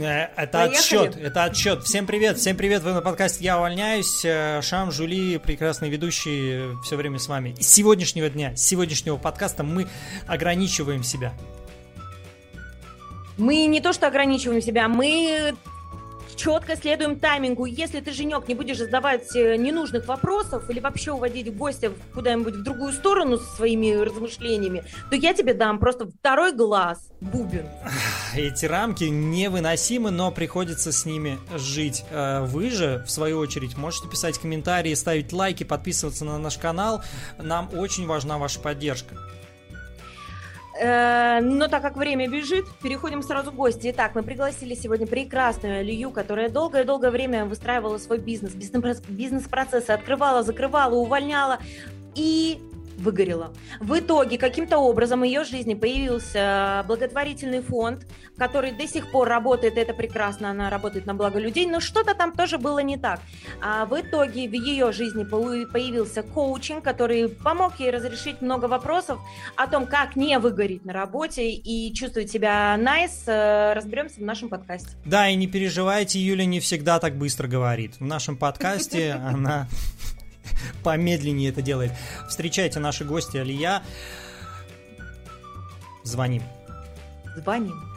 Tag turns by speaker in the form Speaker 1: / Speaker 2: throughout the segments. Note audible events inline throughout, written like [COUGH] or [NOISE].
Speaker 1: Э, это Поехали. отсчет, это отсчет. Всем привет, всем привет, вы на подкасте «Я увольняюсь». Э, Шам, Жули, прекрасные ведущие, все время с вами. С сегодняшнего дня, с сегодняшнего подкаста мы ограничиваем себя.
Speaker 2: Мы не то что ограничиваем себя, мы четко следуем таймингу. Если ты, Женек, не будешь задавать э, ненужных вопросов или вообще уводить гостя куда-нибудь в другую сторону со своими размышлениями, то я тебе дам просто второй глаз, бубен.
Speaker 1: Эти рамки невыносимы, но приходится с ними жить. Э, вы же, в свою очередь, можете писать комментарии, ставить лайки, подписываться на наш канал. Нам очень важна ваша поддержка.
Speaker 2: Э, но так как время бежит, переходим сразу к гости. Итак, мы пригласили сегодня прекрасную Алию, которая долгое-долгое время выстраивала свой бизнес, бизнес-процессы, открывала, закрывала, увольняла. И выгорела. В итоге каким-то образом в ее жизни появился благотворительный фонд, который до сих пор работает, это прекрасно, она работает на благо людей, но что-то там тоже было не так. А в итоге в ее жизни появился коучинг, который помог ей разрешить много вопросов о том, как не выгореть на работе и чувствовать себя nice, э, разберемся в нашем подкасте.
Speaker 1: Да, и не переживайте, Юля не всегда так быстро говорит. В нашем подкасте [LAUGHS] она помедленнее это делает. Встречайте наши гости Алия. Звоним.
Speaker 2: Звоним.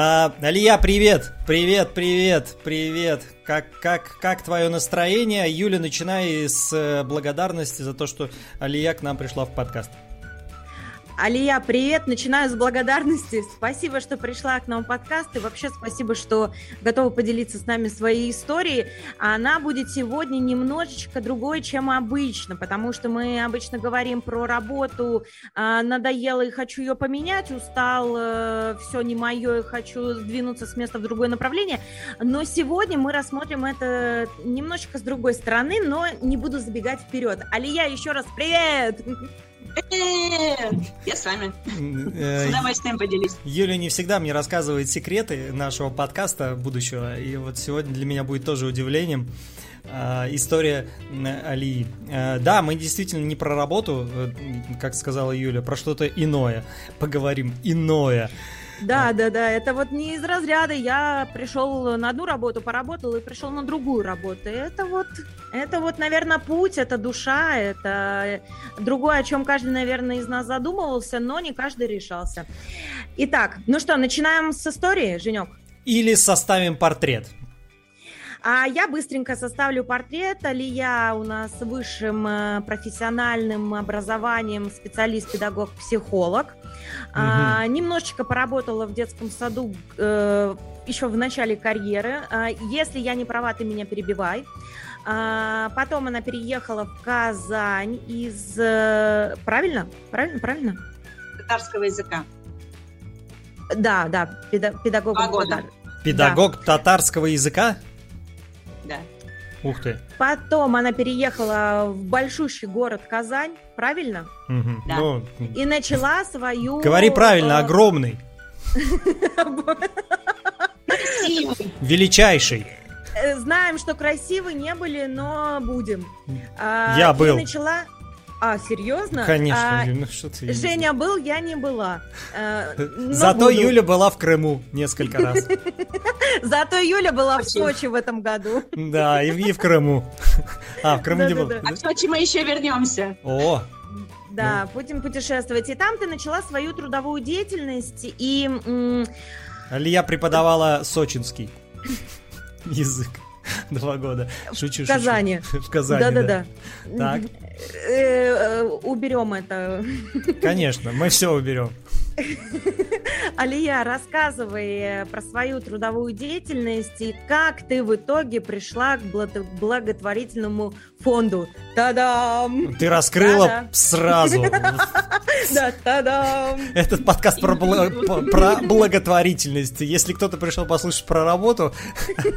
Speaker 1: А, Алия, привет! Привет, привет, привет! Как, как, как твое настроение? Юля, начинай с э, благодарности за то, что Алия к нам пришла в подкаст.
Speaker 2: Алия, привет! Начинаю с благодарности. Спасибо, что пришла к нам в подкаст. И вообще спасибо, что готова поделиться с нами своей историей. Она будет сегодня немножечко другой, чем обычно, потому что мы обычно говорим про работу. А, надоело и хочу ее поменять, устал, э, все не мое и хочу сдвинуться с места в другое направление. Но сегодня мы рассмотрим это немножечко с другой стороны, но не буду забегать вперед. Алия, еще раз привет!
Speaker 3: Я с вами. Э, с удовольствием поделюсь.
Speaker 1: Юля не всегда мне рассказывает секреты нашего подкаста будущего, и вот сегодня для меня будет тоже удивлением э, история Алии. Э, да, мы действительно не про работу, как сказала Юля, про что-то иное. Поговорим иное.
Speaker 2: Да, да, да. Это вот не из разряда я пришел на одну работу, поработал и пришел на другую работу. Это вот, это вот, наверное, путь, это душа, это другое, о чем каждый, наверное, из нас задумывался, но не каждый решался. Итак, ну что, начинаем с истории, Женек?
Speaker 1: Или составим портрет.
Speaker 2: А я быстренько составлю портрет. Алия у нас с высшим э, профессиональным образованием специалист, педагог, психолог. Угу. А, немножечко поработала в детском саду э, еще в начале карьеры. А, если я не права, ты меня перебивай. А, потом она переехала в Казань из... Э, правильно? Правильно? Правильно?
Speaker 3: Татарского языка.
Speaker 2: Да, да, педагог.
Speaker 1: Татар... Педагог да. татарского языка? Ух ты.
Speaker 2: Потом она переехала в большущий город Казань, правильно?
Speaker 1: Угу. Да. Ну,
Speaker 2: и начала свою...
Speaker 1: Говори правильно, э, огромный. Величайший.
Speaker 2: Э, знаем, что красивы не были, но будем.
Speaker 1: Я а, был.
Speaker 2: начала... А, серьезно?
Speaker 1: Конечно,
Speaker 2: а, ну, что ты... Женя был, я не была.
Speaker 1: Э, Зато буду. Юля была в Крыму несколько раз. [LAUGHS]
Speaker 2: Зато Юля была в Сочи в этом году.
Speaker 1: Да, и, в Крыму. [LAUGHS] А, в Крыму не было.
Speaker 3: А в Сочи мы еще вернемся.
Speaker 1: О,
Speaker 2: да, ну. будем путешествовать. И там ты начала свою трудовую деятельность, и...
Speaker 1: Алия преподавала сочинский [LAUGHS] язык [LAUGHS] два года. Шучу, [LAUGHS]
Speaker 2: В Казани.
Speaker 1: В Казани,
Speaker 2: Да-да-да.
Speaker 1: Так.
Speaker 2: Э, э, уберем это.
Speaker 1: Конечно, мы все уберем. [LAUGHS]
Speaker 2: Алия, рассказывай э, про свою трудовую деятельность и как ты в итоге пришла к благотворительному фонду. Та-дам!
Speaker 1: Ты раскрыла Та-да. сразу. [LAUGHS]
Speaker 2: Да, та-дам!
Speaker 1: Этот подкаст про, про благотворительность. Если кто-то пришел послушать про работу,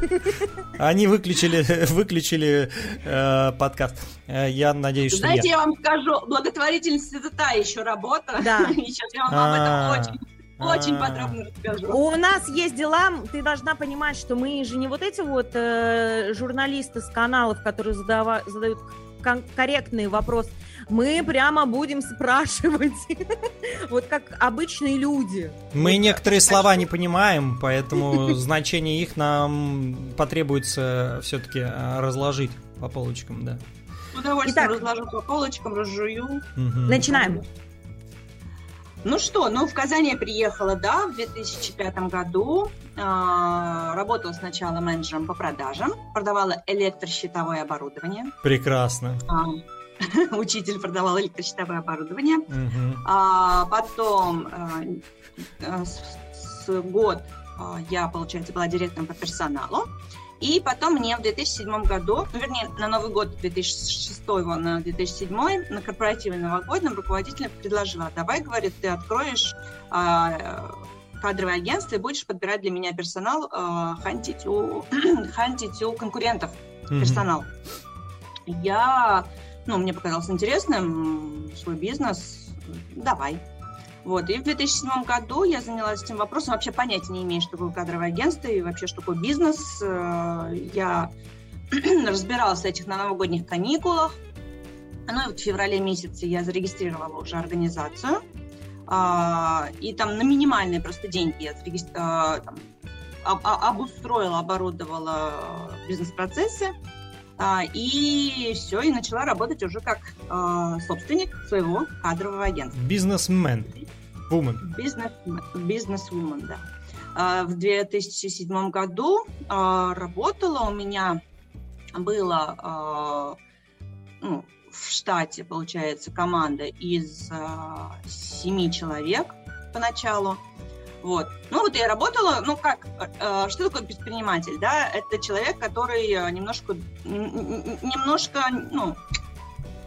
Speaker 1: [LAUGHS] они выключили, выключили э, подкаст. Э, я надеюсь,
Speaker 3: что Знаете, я... я вам скажу, благотворительность это та еще работа.
Speaker 2: Да.
Speaker 3: Сейчас я вам об этом очень очень подробно расскажу.
Speaker 2: У нас есть дела, ты должна понимать, что мы же не вот эти вот э, журналисты с каналов, которые задава, задают кон- корректный вопрос. Мы прямо будем спрашивать, [LAUGHS] вот как обычные люди.
Speaker 1: Мы некоторые слова не понимаем, поэтому значение их нам потребуется все-таки э, разложить по полочкам, да.
Speaker 3: С удовольствием разложу по полочкам, разжую.
Speaker 2: Начинаем.
Speaker 3: Ну что, ну в Казань я приехала, да, в 2005 году. А, работала сначала менеджером по продажам, продавала электрощитовое оборудование.
Speaker 1: Прекрасно.
Speaker 3: А, [LAUGHS] учитель продавал электрощитовое оборудование. Угу. А, потом а, с, с год а, я, получается, была директором по персоналу. И потом мне в 2007 году, ну, вернее, на Новый год 2006 на 2007, на корпоративе новогоднем руководитель предложила, давай, говорит, ты откроешь а, кадровое агентство и будешь подбирать для меня персонал, а, хантить, у, [CLEARS THROAT] хантить у конкурентов персонал. Mm-hmm. Я, ну, мне показалось интересным свой бизнес, давай. Вот. И в 2007 году я занялась этим вопросом, вообще понятия не имею, что такое кадровое агентство и вообще, что такое бизнес. Э, я [CLEARS THROAT] разбиралась в этих на новогодних каникулах. Ну и вот в феврале месяце я зарегистрировала уже организацию. А, и там на минимальные просто деньги я а, там, обустроила, оборудовала бизнес-процессы. А, и все, и начала работать уже как собственник своего кадрового агентства.
Speaker 1: Бизнесмен.
Speaker 3: Бизнес, бизнес-вумен, да. А, в 2007 году а, работала у меня, было а, ну, в штате, получается, команда из семи человек поначалу. Вот. Ну вот я работала, ну как, что такое предприниматель, да? Это человек, который немножко, немножко, ну,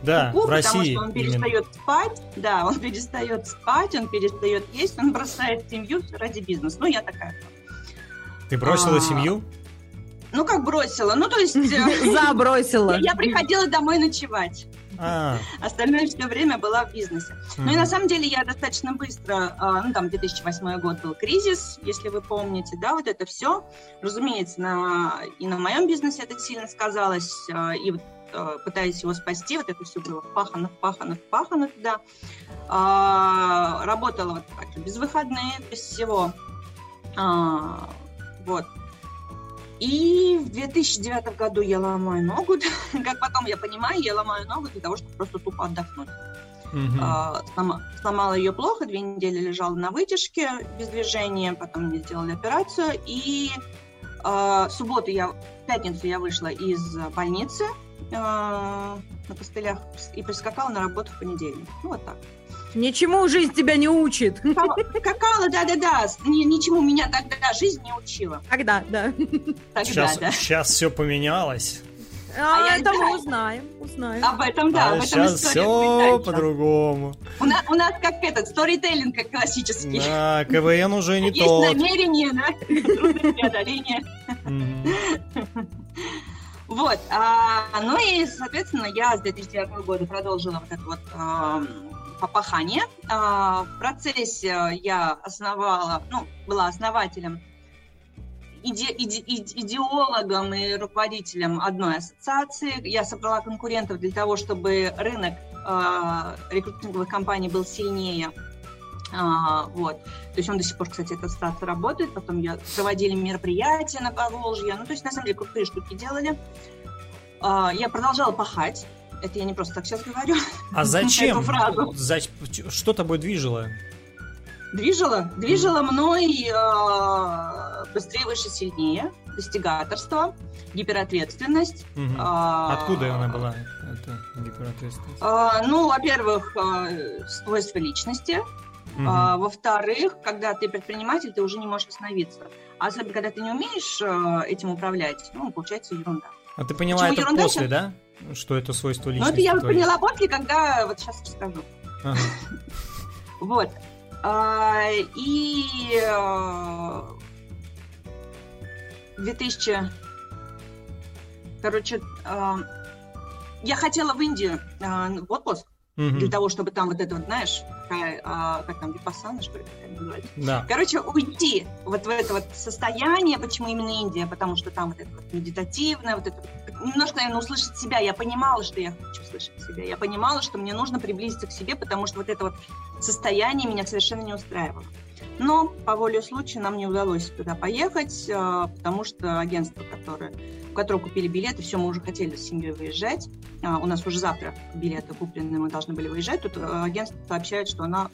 Speaker 1: да,
Speaker 3: куку,
Speaker 1: в России
Speaker 3: потому что он перестает именно. спать, да, он перестает спать, он перестает есть, он бросает семью ради бизнеса. Ну, я такая.
Speaker 1: Ты бросила а, семью?
Speaker 3: Ну, как бросила? Ну, то есть... Э, [LAUGHS]
Speaker 2: Забросила.
Speaker 3: Я приходила домой ночевать. А. Остальное все время была в бизнесе. Ну и на самом деле я достаточно быстро, а, ну там 2008 год был кризис, если вы помните, да, вот это все. Разумеется, на, и на моем бизнесе это сильно сказалось, а, и вот пытаясь его спасти, вот это все было впахано, впахано, впахано туда. А, работала вот так без выходных, без всего. А, вот. И в 2009 году я ломаю ногу, [LAUGHS] как потом я понимаю, я ломаю ногу для того, чтобы просто тупо отдохнуть. Угу. А, слома, сломала ее плохо, две недели лежала на вытяжке без движения, потом мне сделали операцию, и а, в субботу я, в пятницу я вышла из больницы, а, на костылях и прискакала на работу в понедельник. Ну, вот так.
Speaker 2: Ничему жизнь тебя не учит.
Speaker 3: Скакала, да-да-да. Ничему меня тогда жизнь не учила.
Speaker 2: Тогда, да.
Speaker 1: Тогда, сейчас, да. Сейчас все поменялось.
Speaker 2: А, а это да. мы узнаем, узнаем.
Speaker 3: Об этом, да.
Speaker 1: А
Speaker 3: об этом
Speaker 1: сейчас все по-другому.
Speaker 3: У нас, у нас как этот, сторителлинг как классический.
Speaker 1: Да, КВН уже не
Speaker 3: Есть
Speaker 1: тот.
Speaker 3: Есть намерение, да, трудность преодоления. Вот, а, ну и, соответственно, я с 2009 года продолжила вот это вот попахание. А, в процессе я основала, ну, была основателем, иде, иде, идеологом и руководителем одной ассоциации. Я собрала конкурентов для того, чтобы рынок а, рекрутинговых компаний был сильнее а, вот. То есть он до сих пор, кстати, эта стация работает. Потом я проводили мероприятия на Поволжье. Ну, то есть, на самом деле, крутые штуки делали. А, я продолжала пахать. Это я не просто так сейчас говорю.
Speaker 1: А [LAUGHS] зачем? За... Что тобой движило?
Speaker 3: Движило? Движило мной э, быстрее, выше, сильнее, достигаторство, гиперответственность.
Speaker 1: Угу. А, Откуда она была, эта гиперответственность?
Speaker 3: А, ну, во-первых, э, свойства личности. Угу. А, во-вторых, когда ты предприниматель, ты уже не можешь остановиться. А особенно, когда ты не умеешь э, этим управлять, ну, получается ерунда.
Speaker 1: А ты поняла Почему это после, да? Что это свойство личности? Ну, это
Speaker 3: я твоей? поняла после, когда... Вот сейчас расскажу. Ага. [LAUGHS] Вот. А, и 2000... Э, короче, э, я хотела в Индию э, в отпуск угу. для того, чтобы там вот это вот, знаешь, какая, а, как там, випассана, что ли, называется?
Speaker 1: Да.
Speaker 3: Короче, уйти вот в это вот состояние, почему именно Индия, потому что там вот это вот медитативное, вот это вот, немножко, наверное, услышать себя. Я понимала, что я хочу слышать себя. Я понимала, что мне нужно приблизиться к себе, потому что вот это вот состояние меня совершенно не устраивало. Но по воле случая нам не удалось туда поехать, а, потому что агентство, которое, в которое купили билеты, все, мы уже хотели с семьей выезжать. А, у нас уже завтра билеты куплены, мы должны были выезжать. Тут а, агентство сообщает, что она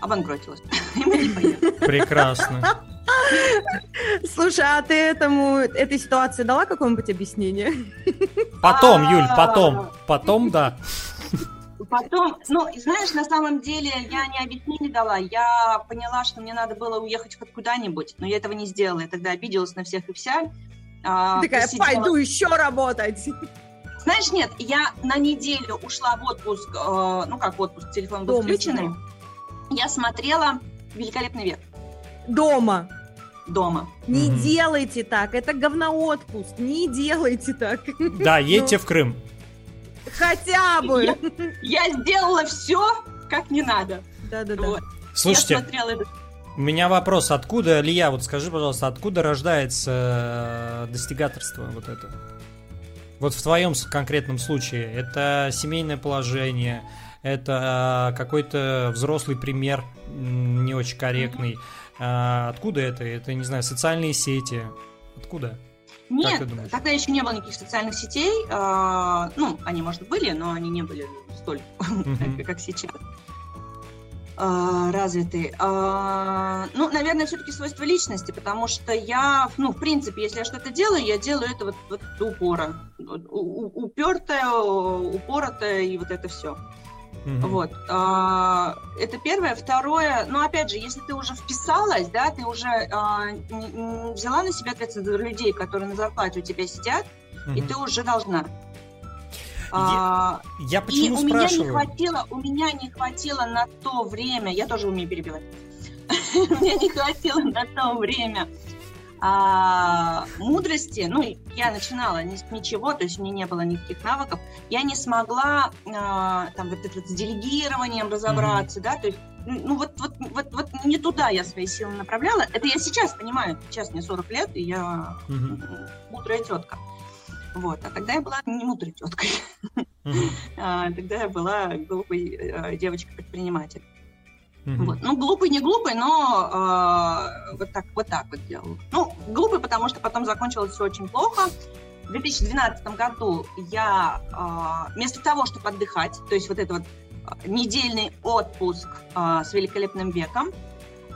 Speaker 3: обанкротилась. [LAUGHS] И мы не поехали.
Speaker 1: Прекрасно.
Speaker 2: Слушай, а ты этому, этой ситуации дала какое-нибудь объяснение?
Speaker 1: Потом, Юль, потом. Потом, да.
Speaker 3: Потом, ну, знаешь, на самом деле я не объяснение дала, я поняла, что мне надо было уехать хоть куда-нибудь, но я этого не сделала, я тогда обиделась на всех и вся.
Speaker 2: А, Такая, посидела... пойду еще работать.
Speaker 3: Знаешь, нет, я на неделю ушла в отпуск, э, ну как в отпуск, телефон был Дома включенный. Я смотрела «Великолепный век».
Speaker 2: Дома?
Speaker 3: Дома.
Speaker 2: Не угу. делайте так, это говноотпуск, не делайте так.
Speaker 1: Да, [LAUGHS] едьте в Крым.
Speaker 2: Хотя бы. Я,
Speaker 3: я сделала все, как не надо.
Speaker 2: Да-да-да. Вот.
Speaker 1: Слушайте, у меня вопрос, откуда, Лия, вот скажи, пожалуйста, откуда рождается э, достигаторство вот это? Вот в твоем конкретном случае, это семейное положение, это э, какой-то взрослый пример не очень корректный. Mm-hmm. Откуда это? Это, не знаю, социальные сети. Откуда?
Speaker 3: Нет, тогда еще не было никаких социальных сетей. А, ну, они, может, были, но они не были столь, [LAUGHS] как сейчас а, развиты. А, ну, наверное, все-таки свойство личности, потому что я, ну, в принципе, если я что-то делаю, я делаю это вот, вот упора. Упертая, упоротая и вот это все. Угу. Вот. А, это первое. Второе, ну, опять же, если ты уже вписалась, да, ты уже а, взяла на себя ответственность за людей, которые на зарплате у тебя сидят, угу. и ты уже должна.
Speaker 1: Я, а, я почему и
Speaker 3: у меня не хватило, у меня не хватило на то время, я тоже умею перебивать, [LAUGHS] у меня не хватило на то время а, мудрости, ну, я начинала ни ничего, то есть у меня не было никаких навыков, я не смогла а, там вот это с делегированием разобраться, mm-hmm. да, то есть ну вот, вот, вот, вот не туда я свои силы направляла. Это я сейчас понимаю. Сейчас мне 40 лет, и я mm-hmm. мудрая тетка. Вот. А тогда я была не мудрой теткой. Mm-hmm. [LAUGHS] а, тогда я была глупой э, девочкой-предприниматель. Mm-hmm. Вот. Ну, глупый, не глупый, но э, вот, так, вот так вот делал. Ну, глупый, потому что потом закончилось все очень плохо. В 2012 году я э, вместо того, чтобы отдыхать, то есть вот это вот э, недельный отпуск э, с великолепным веком,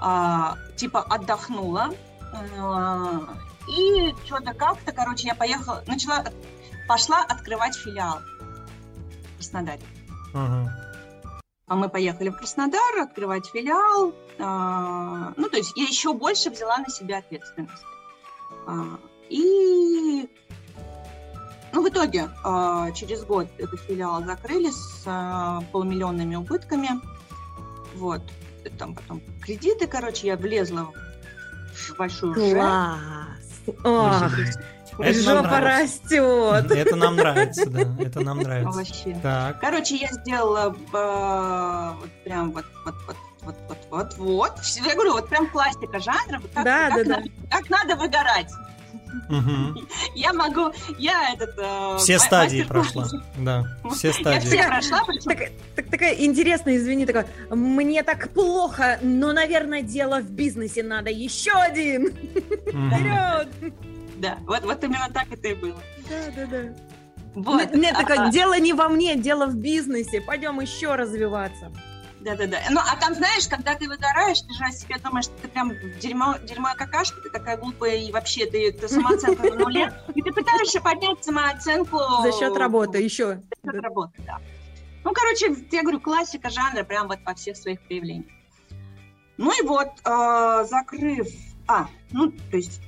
Speaker 3: э, типа отдохнула, э, и что-то как-то, короче, я поехала, начала, пошла открывать филиал в Краснодаре. Uh-huh. А мы поехали в Краснодар открывать филиал. А, ну, то есть я еще больше взяла на себя ответственность. А, и ну, в итоге через год этот филиал закрыли с полумиллионными убытками. Вот. Там потом кредиты, короче, я влезла в большую
Speaker 2: Класс! Это Жопа растет. [LAUGHS]
Speaker 1: Это нам нравится, да. Это нам нравится.
Speaker 3: Вообще. Так. Короче, я сделала э, вот прям вот вот вот вот вот вот вот. Я говорю, вот прям классика жанра. Как, да, как, да, надо, да. как надо выгорать. Угу. [LAUGHS] Я могу, я этот... Э,
Speaker 1: все стадии прошла, да, все стадии.
Speaker 2: Я все прошла, так, так, такая интересная, извини, такая, мне так плохо, но, наверное, дело в бизнесе надо еще один. Вперед!
Speaker 3: Да, вот, вот именно так это и было.
Speaker 2: Да, да, да. Вот. Нет, такое, дело не во мне, дело в бизнесе. Пойдем еще развиваться.
Speaker 3: Да-да-да. Ну, а там, знаешь, когда ты выгораешь, ты же о себе думаешь, что ты прям дерьмо, дерьмо какашка, ты такая глупая, и вообще ты, ты самооценка на нуле. И ты пытаешься поднять самооценку...
Speaker 2: За счет работы еще.
Speaker 3: За счет работы, да. Ну, короче, я говорю, классика жанра прям вот во всех своих проявлениях. Ну и вот, э, закрыв... А, ну, то есть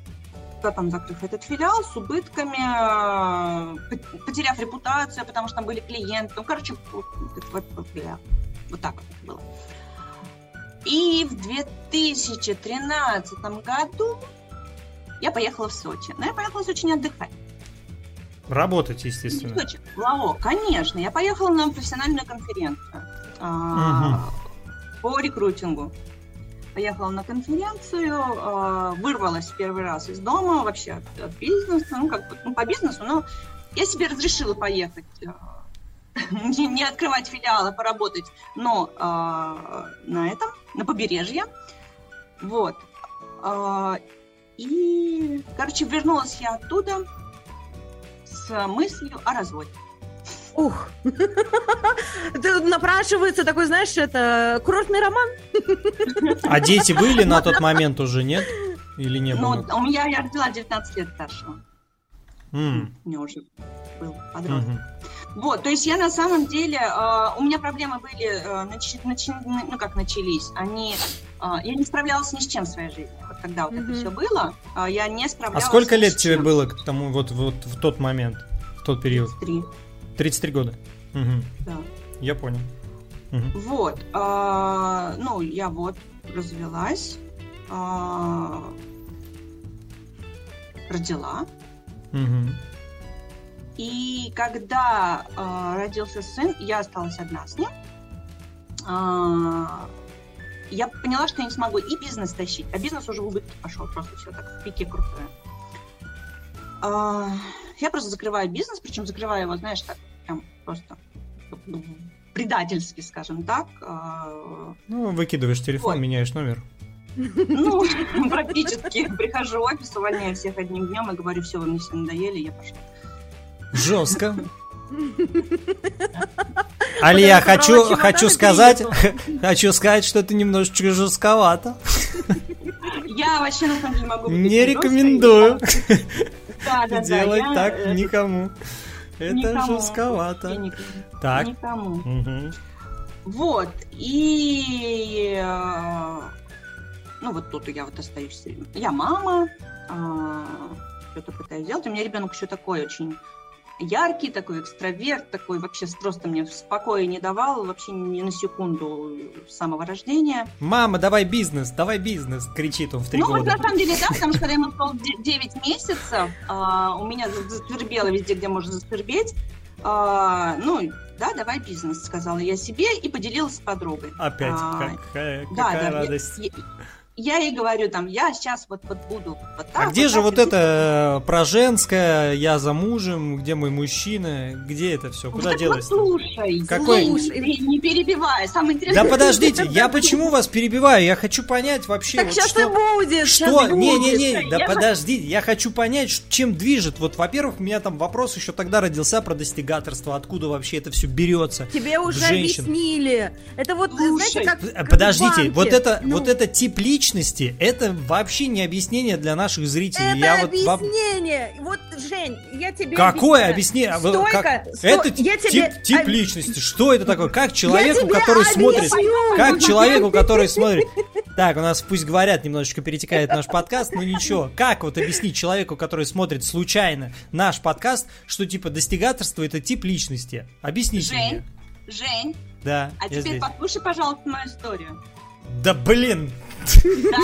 Speaker 3: там закрыв этот филиал с убытками, э, потеряв репутацию, потому что там были клиенты. Ну, короче, вот, вот, вот, вот так было. И в 2013 году я поехала в Сочи. Но я поехала в Сочи не отдыхать.
Speaker 1: Работать, естественно.
Speaker 3: Лао, конечно. Я поехала на профессиональную конференцию угу. по рекрутингу. Поехала на конференцию, а, вырвалась первый раз из дома вообще от, от бизнеса, ну как ну, по бизнесу, но я себе разрешила поехать а, [LAUGHS] не, не открывать филиалы, поработать, но э, на этом, на побережье. Вот. И, короче, вернулась я оттуда с мыслью о разводе.
Speaker 2: Ух, [LAUGHS] напрашивается такой, знаешь, это курортный роман. [LAUGHS]
Speaker 1: А дети были на тот момент уже, нет? Или не
Speaker 3: было? Ну, у меня я родила 19 лет старшего. Mm. У меня уже был подросток. Mm-hmm. Вот, то есть я на самом деле, э, у меня проблемы были, э, нач, нач, ну как начались, они, э, я не справлялась ни с чем в своей жизни. Вот когда вот mm-hmm. это все было, э, я не справлялась.
Speaker 1: А сколько лет тебе было к тому вот, вот в тот момент, в тот период?
Speaker 3: 33.
Speaker 1: 33 года. Угу. Да. Я понял.
Speaker 3: Угу. Вот, э, ну я вот развелась, э, родила. Угу. И когда э, родился сын, я осталась одна с ним. Э, я поняла, что я не смогу и бизнес тащить, а бизнес уже в убытки пошел, просто все так в пике крутое. Э, я просто закрываю бизнес, причем закрываю его, знаешь, так прям просто ну, предательски, скажем так.
Speaker 1: Ну, выкидываешь телефон, вот. меняешь номер.
Speaker 3: Ну, [LAUGHS] практически. Прихожу в офис, увольняю всех одним днем и говорю, все, вы мне все надоели, я пошла.
Speaker 1: Жестко. [LAUGHS] Алия, хочу, хочу сказать, [LAUGHS] хочу сказать, что это немножечко жестковато.
Speaker 3: Я вообще на самом деле могу
Speaker 1: Не рекомендую [LAUGHS] делать так э, никому. Это жестковато. Так. Никому.
Speaker 3: Вот. И э, ну вот тут я вот остаюсь. Я мама, а, что-то пытаюсь делать. У меня ребенок еще такой очень яркий, такой экстраверт, такой вообще просто мне спокоя не давал, вообще ни на секунду с самого рождения.
Speaker 1: Мама, давай бизнес, давай бизнес, кричит он в три ну, года.
Speaker 3: Ну, вот на самом деле, да, потому что когда ему стало 9 месяцев, а, у меня засвербело везде, где можно засвербеть, а, ну, да, давай бизнес, сказала я себе и поделилась с подругой.
Speaker 1: Опять, а, какая, какая да, радость. Я,
Speaker 3: я ей говорю, там, я сейчас вот, вот буду вот
Speaker 1: так. А где вот же вот это про женское, я за мужем, где мой мужчина, где это все, куда ну, делось?
Speaker 3: слушай, Какой? слушай, не перебивай, самое интересное.
Speaker 1: Да подождите, я почему вас перебиваю? Я хочу понять вообще. Так
Speaker 2: вот, сейчас что, и будет,
Speaker 1: Что? Не-не-не, да я... подожди, я хочу понять, чем движет. Вот, во-первых, у меня там вопрос еще тогда родился про достигаторство, откуда вообще это все берется.
Speaker 2: Тебе уже женщин. объяснили. Это вот, слушай, знаете, как,
Speaker 1: как Подождите, вот это, ну. вот это тип личности личности, это вообще не объяснение для наших зрителей.
Speaker 2: Это я объяснение. Вот, вот, Жень, я тебе
Speaker 1: Какое объяснение? Стойка, как... сто... Это я тип, тебе... тип личности. Что это такое? Как человеку, который смотрит... Как [LAUGHS] человеку, который смотрит... Так, у нас пусть говорят, немножечко перетекает наш подкаст, но ничего. Как вот объяснить человеку, который смотрит случайно наш подкаст, что типа достигаторство это тип личности? Объясните
Speaker 3: Жень,
Speaker 1: мне.
Speaker 3: Жень.
Speaker 1: Да.
Speaker 3: А теперь здесь. послушай, пожалуйста, мою историю.
Speaker 1: Да блин,
Speaker 3: да.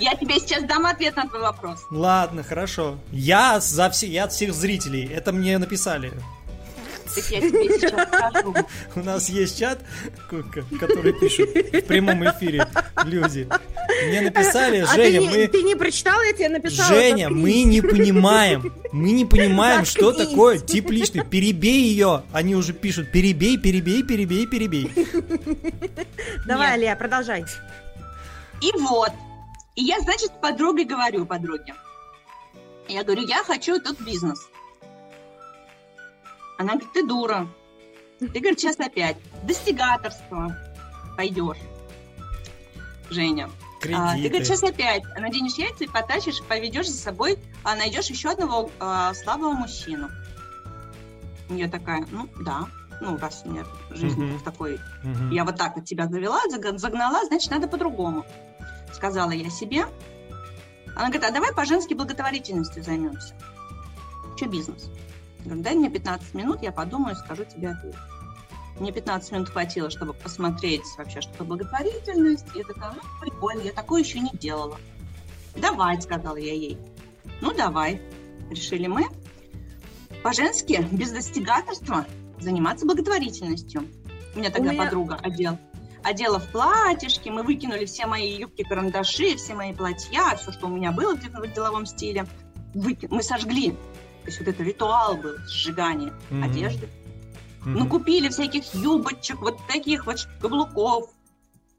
Speaker 3: Я тебе сейчас дам ответ на твой вопрос.
Speaker 1: Ладно, хорошо. Я за все, я от всех зрителей. Это мне написали.
Speaker 3: Так я тебе сейчас скажу.
Speaker 1: У нас есть чат, который пишут в прямом эфире люди. Мне написали, а Женя,
Speaker 2: ты,
Speaker 1: мы...
Speaker 2: Ты не прочитал, я тебе написала.
Speaker 1: Женя, мы не понимаем, мы не понимаем, что такое тип личный. Перебей ее. Они уже пишут, перебей, перебей, перебей, перебей.
Speaker 2: Давай, Алия, продолжай.
Speaker 3: И вот. И я, значит, подруге говорю, подруге. Я говорю, я хочу тут бизнес. Она говорит, ты дура. Ты, говорит, сейчас опять. Достигаторство. Пойдешь. Женя. А, ты, говорит, сейчас опять наденешь яйца и потащишь, поведешь за собой, а найдешь еще одного а, слабого мужчину. Я такая, ну да, ну раз у меня жизнь uh-huh. в такой, uh-huh. я вот так вот тебя завела, загнала, значит надо по-другому сказала я себе. Она говорит, а давай по женской благотворительности займемся. Что бизнес? Я говорю, дай мне 15 минут, я подумаю, скажу тебе ответ. Мне 15 минут хватило, чтобы посмотреть вообще, что такое благотворительность. И я такая, ну, прикольно, я такое еще не делала. Давай, сказала я ей. Ну, давай. Решили мы. по-женски, без достигаторства, заниматься благотворительностью. У меня тогда у меня... подруга одел, одела в платьишки, мы выкинули все мои юбки-карандаши, все мои платья, все, что у меня было где-то в деловом стиле, выки... мы сожгли. То есть вот это ритуал был, сжигание mm-hmm. одежды. Mm-hmm. Ну, купили всяких юбочек, вот таких вот каблуков,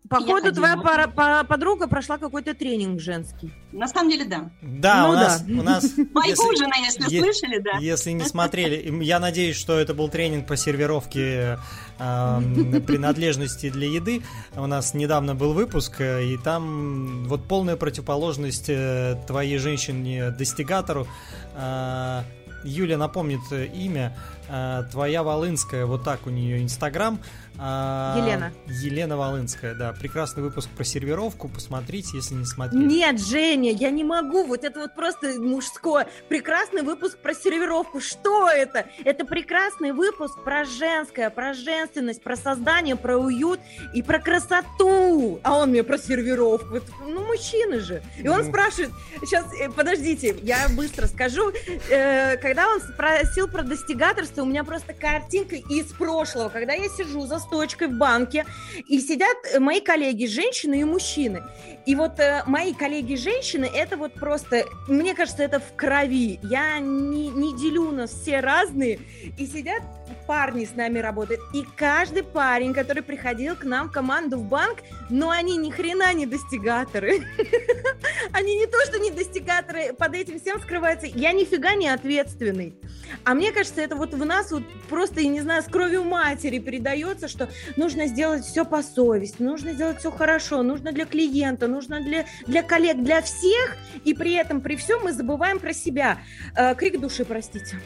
Speaker 2: Походу, твоя пара, пара, подруга прошла какой-то тренинг женский.
Speaker 3: На самом деле, да.
Speaker 1: Да, ну, у нас... Да. У нас [LAUGHS]
Speaker 3: Майкужина, если, если слышали, да.
Speaker 1: Если не смотрели, я надеюсь, что это был тренинг по сервировке э, принадлежности для еды. У нас недавно был выпуск, э, и там вот полная противоположность э, твоей женщине-достигатору. Э, Юля напомнит имя. Э, твоя Волынская, вот так у нее Инстаграм.
Speaker 2: А, Елена.
Speaker 1: Елена Волынская, да. Прекрасный выпуск про сервировку. Посмотрите, если не смотрели.
Speaker 2: Нет, Женя, я не могу. Вот это вот просто мужское. Прекрасный выпуск про сервировку. Что это? Это прекрасный выпуск про женское, про женственность, про создание, про уют и про красоту. А он мне про сервировку. Ну, мужчина же. И он ну. спрашивает, сейчас, э, подождите, я быстро скажу. Э, когда он спросил про достигаторство, у меня просто картинка из прошлого. Когда я сижу за точкой в банке, и сидят э, мои коллеги, женщины и мужчины. И вот э, мои коллеги женщины, это вот просто, мне кажется, это в крови. Я не, не делю нас все разные, и сидят парни с нами работают. И каждый парень, который приходил к нам в команду в банк, но они ни хрена не достигаторы. [LAUGHS] Они не то, что не достигаторы, под этим всем скрывается. Я нифига не ответственный. А мне кажется, это вот в нас вот просто, я не знаю, с кровью матери передается, что нужно сделать все по совести, нужно сделать все хорошо, нужно для клиента, нужно для, для коллег, для всех, и при этом, при всем мы забываем про себя. Э, крик души, простите.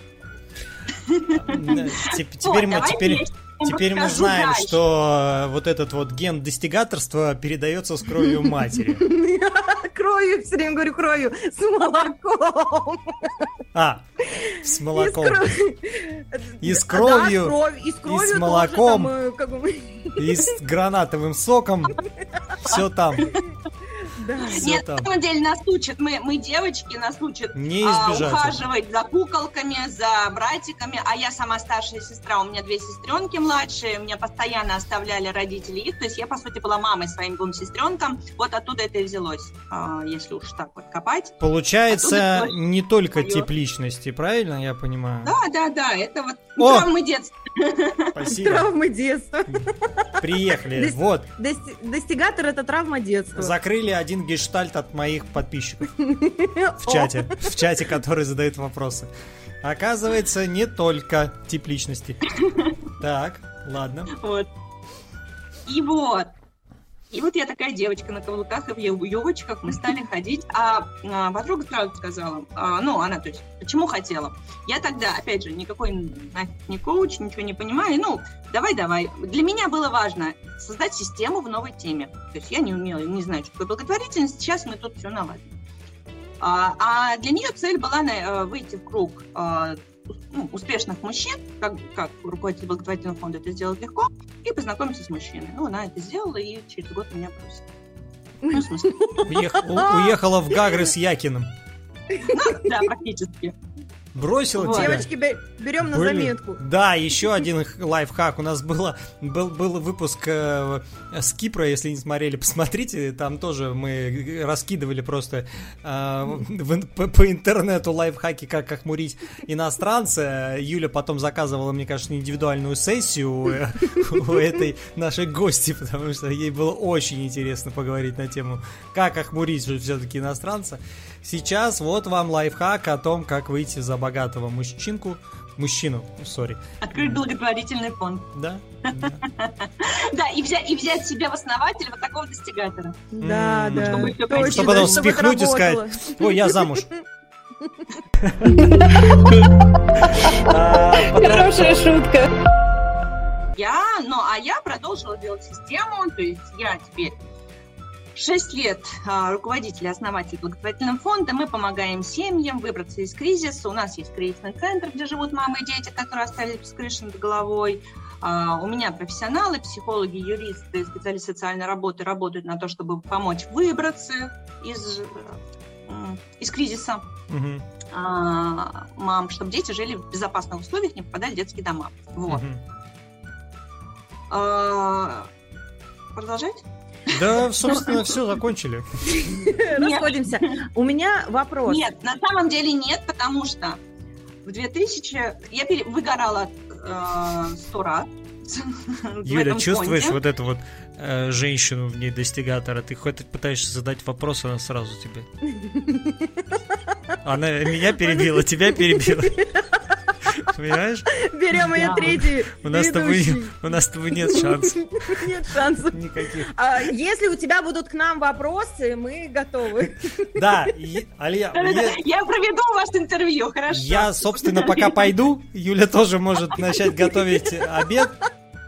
Speaker 1: Теперь мы теперь Теперь мы знаем, что э, вот этот вот ген достигаторства передается с кровью матери. [LAUGHS]
Speaker 2: Кровью, все время говорю кровью, с молоком.
Speaker 1: А, с молоком. И с кровью, и с молоком, э, и с гранатовым соком. [LAUGHS] Все там.
Speaker 3: Да. Нет, там. на самом деле нас учат, мы, мы девочки, нас учат не а, ухаживать за куколками, за братиками, а я сама старшая сестра, у меня две сестренки младшие, меня постоянно оставляли родители их, то есть я, по сути, была мамой своим двум сестренкам, вот оттуда это и взялось, а, если уж так вот копать.
Speaker 1: Получается, не только тип личности, правильно я понимаю?
Speaker 3: Да, да, да, это вот О! травмы детства.
Speaker 2: Спасибо. Травмы детства.
Speaker 1: Приехали, Дос- вот.
Speaker 2: Достигатор это травма детства.
Speaker 1: Закрыли один гештальт от моих подписчиков [LAUGHS] в чате, в чате, который задает вопросы. Оказывается, не только тип личности. Так, ладно.
Speaker 3: Вот. И вот, и вот я такая девочка на каблуках и в юбочках, мы стали ходить, а, а подруга сразу сказала, а, ну, она, то есть, почему хотела. Я тогда, опять же, никакой не коуч, ничего не понимаю, ну, давай-давай. Для меня было важно создать систему в новой теме. То есть я не умела, не знаю, что такое благотворительность, сейчас мы тут все наладим. А, а для нее цель была на, э, выйти в круг а, ну, успешных мужчин, как, как руководитель благотворительного фонда это сделать легко, и познакомиться с мужчиной. Ну, она это сделала, и через год меня бросила.
Speaker 1: Ну, уехала в Гагры с Якиным.
Speaker 3: Да, практически.
Speaker 1: Бросила вот.
Speaker 2: тебя. Девочки, берем на Были... заметку.
Speaker 1: Да, еще один лайфхак. У нас было, был, был выпуск э, с Кипра, если не смотрели, посмотрите. Там тоже мы раскидывали просто э, в, по, по интернету лайфхаки, как охмурить иностранца. Юля потом заказывала, мне кажется, индивидуальную сессию у, у этой нашей гости, потому что ей было очень интересно поговорить на тему, как охмурить все-таки иностранца. Сейчас вот вам лайфхак о том, как выйти за богатого мужчинку, мужчину, сори.
Speaker 3: Открыть благотворительный фонд.
Speaker 1: Да. [LAUGHS]
Speaker 3: Да, и взять, и взять себе в основатель вот такого достигатора.
Speaker 2: Да, да.
Speaker 1: Чтобы потом спихнуть и сказать, ой, я замуж. [LAUGHS]
Speaker 2: Хорошая шутка.
Speaker 3: Я, ну, а я продолжила делать систему, то есть я теперь Шесть лет а, руководитель и основатель благотворительного фонда. Мы помогаем семьям выбраться из кризиса. У нас есть кризисный центр, где живут мамы и дети, которые остались без крыши над головой. А, у меня профессионалы, психологи, юристы, специалисты социальной работы работают на то, чтобы помочь выбраться из из кризиса угу. мам, чтобы дети жили в безопасных условиях, не попадали в детские дома. Вот. Угу. Продолжать?
Speaker 1: Да, собственно, все, закончили. [LAUGHS]
Speaker 2: Расходимся. У меня вопрос.
Speaker 3: Нет, на самом деле нет, потому что в 2000... Я пере... выгорала э, сто раз. [LAUGHS]
Speaker 1: Юля, чувствуешь фонде. вот эту вот э, женщину в ней достигатора? Ты хоть пытаешься задать вопрос, она сразу тебе. [LAUGHS] Она меня перебила, тебя перебила. Понимаешь?
Speaker 2: Берем ее третий.
Speaker 1: У нас, с тобой, у нас с тобой нет шансов. [LAUGHS]
Speaker 2: Нет шансов. Никаких. А, если у тебя будут к нам вопросы, мы готовы. [LAUGHS]
Speaker 1: Да, Алия,
Speaker 3: я, проведу ваше интервью, хорошо.
Speaker 1: Я, собственно, пока [LAUGHS] пойду, Юля тоже может начать готовить обед.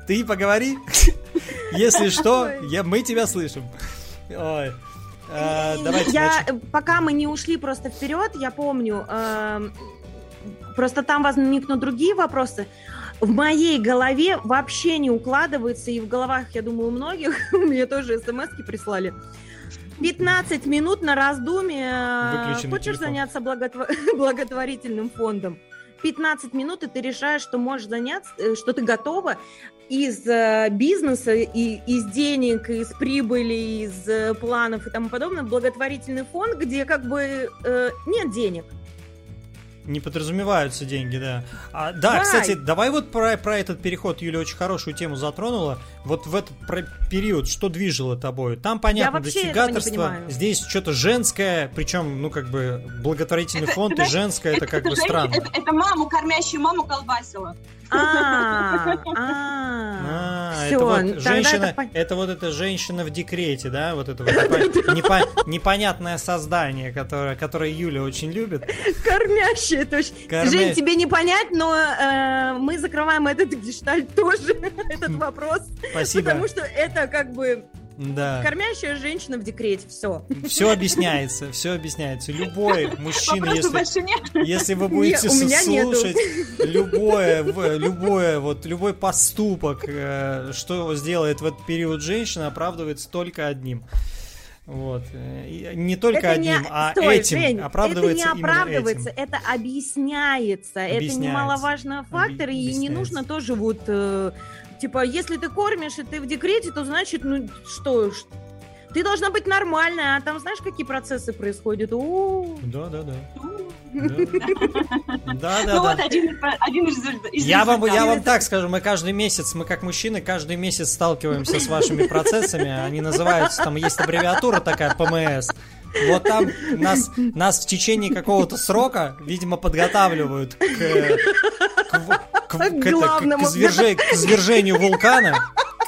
Speaker 1: Ты поговори. Если что, я, мы тебя слышим. Ой.
Speaker 2: Давайте, я, пока мы не ушли просто вперед, я помню, э, Просто там возникнут другие вопросы. В моей голове вообще не укладывается, и в головах, я думаю, у многих, [LAUGHS] мне тоже смс прислали. 15 минут на раздумье. Выключенный Хочешь телефон. заняться благотвор... [LAUGHS] благотворительным фондом? 15 минут, и ты решаешь, что можешь заняться, э, что ты готова из э, бизнеса, и, из денег, из прибыли, из э, планов и тому подобное, благотворительный фонд, где как бы э, нет денег
Speaker 1: не подразумеваются деньги, да. А, да, да, кстати, давай вот про, про этот переход Юля очень хорошую тему затронула. Вот в этот период, что движило тобой? Там, понятно, достигаторство, здесь что-то женское, причем, ну, как бы, благотворительный это, фонд это, и женское, это, это как это, бы странно.
Speaker 3: Это, это маму, кормящую маму колбасила. [LAUGHS]
Speaker 2: А, а,
Speaker 1: это вот женщина, это вот эта женщина в декрете, да, вот это вот [LAUGHS] непонятное создание, которое, которое Юля очень любит.
Speaker 2: Кормящая, точно. Жень, тебе не понять, но э, мы закрываем этот гештальт тоже, [LAUGHS] этот вопрос.
Speaker 1: Спасибо.
Speaker 2: Потому что это как бы
Speaker 1: да.
Speaker 2: Кормящая женщина в декрете, все.
Speaker 1: Все объясняется, все объясняется. Любой мужчина, если, если вы будете нет, слушать любое, любое, вот, любой поступок, э, что сделает в этот период женщина, оправдывается только одним. Вот. И не только это одним, не... а Стой, этим Жень, оправдывается
Speaker 2: Это не оправдывается, этим. это объясняется. объясняется. Это немаловажный фактор, и не нужно тоже вот э, Типа, если ты кормишь, и ты в декрете, то значит, ну что, ты должна быть нормальная, а там знаешь, какие процессы происходят?
Speaker 1: У Да, да, да.
Speaker 3: Да, [LAUGHS] да, ну вот один, из
Speaker 1: я вам так скажу, мы каждый месяц, мы как мужчины, каждый месяц сталкиваемся с вашими процессами. Они называются, там есть аббревиатура такая, ПМС. Вот там нас, нас в течение какого-то срока, видимо, подготавливают к, к, к, к, это, к, изверже, к извержению вулкана.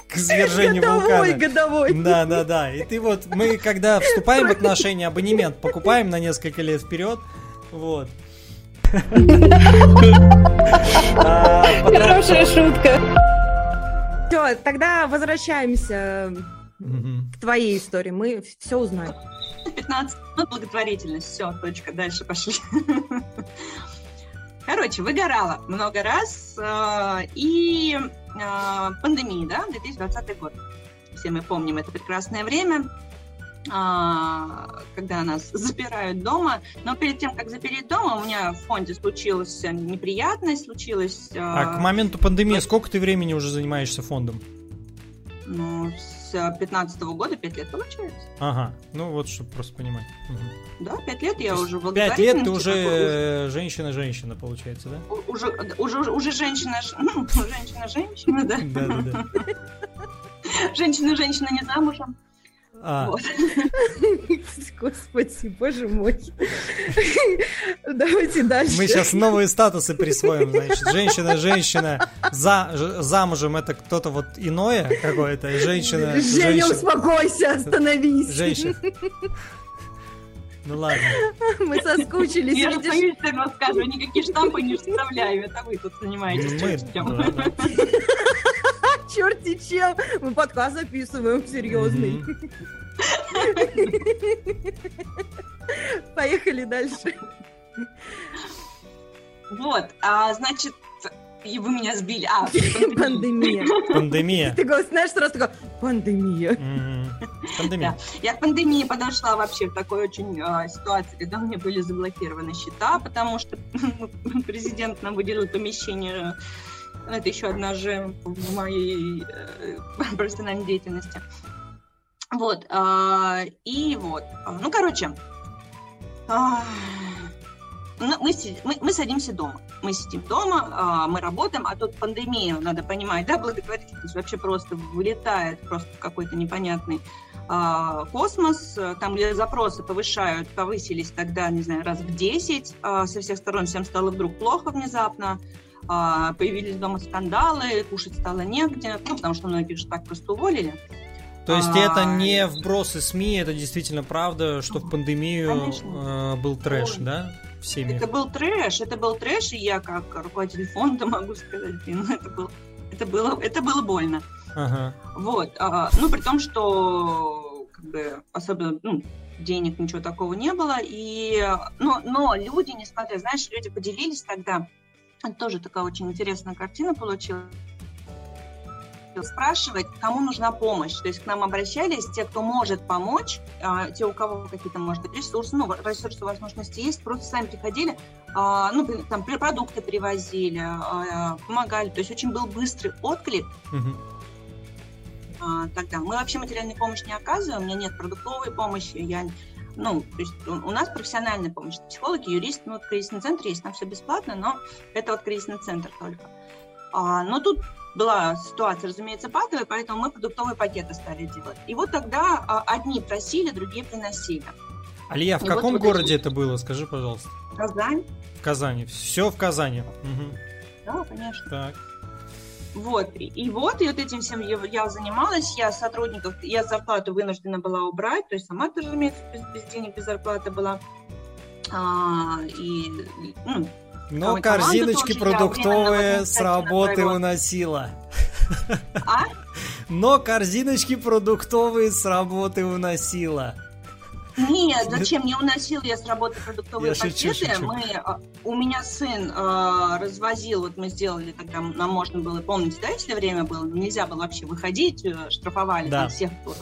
Speaker 1: К извержению годовой, вулкана.
Speaker 2: Годовой,
Speaker 1: Да, да, да. И ты вот, мы когда вступаем в отношения, абонемент покупаем на несколько лет вперед. Вот.
Speaker 2: Хорошая шутка. Все, тогда возвращаемся к твоей истории. Мы все узнаем.
Speaker 3: 15 минут благотворительность. Все, точка. Дальше пошли. Короче, выгорала много раз. Э, и э, пандемия, да, 2020 год. Все мы помним это прекрасное время, э, когда нас запирают дома. Но перед тем, как запереть дома, у меня в фонде случилась неприятность, случилась...
Speaker 1: А к моменту пандемии сколько ты времени уже занимаешься фондом?
Speaker 3: Ну, 2015 года 5 лет получается.
Speaker 1: Ага, ну вот, чтобы просто понимать.
Speaker 3: Угу. Да, 5 лет я уже
Speaker 1: в 5 лет ты уже женщина-женщина, получается, да?
Speaker 3: Уже, уже, уже женщина, [LAUGHS] ну, женщина-женщина, да. Да, да, да. [LAUGHS] Женщина-женщина не замужем. А. Вот. [LAUGHS]
Speaker 2: Господи, боже мой. [LAUGHS] Давайте дальше.
Speaker 1: Мы сейчас новые статусы присвоим, значит. Женщина, женщина, за, замужем это кто-то вот иное какое-то, женщина...
Speaker 2: Женя, женщина. успокойся, остановись.
Speaker 1: Женщина. Ну ладно.
Speaker 2: Мы соскучились.
Speaker 3: Я видишь? же по скажу, никакие штампы не вставляю, это вы тут занимаетесь. Мы, [LAUGHS]
Speaker 2: черти чем. Мы подкаст записываем серьезный. [LAUGHS] Поехали дальше.
Speaker 3: Вот, а значит, и вы меня сбили. А, [LAUGHS]
Speaker 2: пандемия.
Speaker 1: Пандемия.
Speaker 2: Ты знаешь, сразу такой, пандемия.
Speaker 1: Пандемия.
Speaker 3: Я к пандемии подошла вообще в такой очень э, ситуации, когда у меня были заблокированы счета, потому что [LAUGHS] президент нам выделил помещение. Это еще одна же в моей э, [LAUGHS] профессиональной деятельности. Вот. Э, и вот. Ну, короче. Э, мы, мы, мы садимся дома. Мы сидим дома, мы работаем, а тут пандемия, надо понимать, да, благотворительность вообще просто вылетает просто в какой-то непонятный космос, там, где запросы повышают, повысились тогда, не знаю, раз в 10, э, со всех сторон всем стало вдруг плохо внезапно, появились дома скандалы, кушать стало негде, ну, потому что многих же так просто уволили.
Speaker 1: То есть а, это не вбросы СМИ, это действительно правда, что в пандемию конечно. был трэш, Ой. да?
Speaker 3: всеми. Это был трэш, это был трэш, и я как руководитель фонда [LAUGHS] могу сказать, блин, это было, это было, это было больно. Ага. Вот, а, ну при том, что как бы особенно, ну, денег ничего такого не было, и, но, но люди, несмотря, знаешь, люди поделились тогда, тоже такая очень интересная картина получилась спрашивать, кому нужна помощь. То есть к нам обращались те, кто может помочь, а, те, у кого какие-то, может быть, ресурсы, ну, ресурсы, возможности есть, просто сами приходили, а, ну, там, продукты привозили, а, помогали. То есть очень был быстрый отклик. Тогда мы вообще материальной помощи не оказываем, у меня нет продуктовой помощи, я ну, то есть у нас профессиональная помощь, психологи, юрист, ну, вот кризисный центр есть, там все бесплатно, но это вот кризисный центр только. А, но тут была ситуация, разумеется, патовая, поэтому мы продуктовые пакеты стали делать. И вот тогда а, одни просили, другие приносили.
Speaker 1: Алия, в и каком вот, городе вот это было, скажи, пожалуйста?
Speaker 3: Казань.
Speaker 1: В Казани. Все в Казани. Угу.
Speaker 3: Да, конечно. Так. Вот, и вот, и вот этим всем я, я занималась, я сотрудников, я зарплату вынуждена была убрать, то есть сама тоже, разумеется, без, без денег, без зарплаты была. А, и, ну, [LAUGHS]
Speaker 1: но корзиночки продуктовые с работы уносила. А? Но корзиночки продуктовые с работы уносила.
Speaker 3: Нет, зачем не уносил я с работы продуктовые я пакеты? Шучу, шучу. Мы, а, у меня сын э, развозил, вот мы сделали тогда, нам можно было, помните, да, если время было, нельзя было вообще выходить, э, штрафовали да. там, всех, кто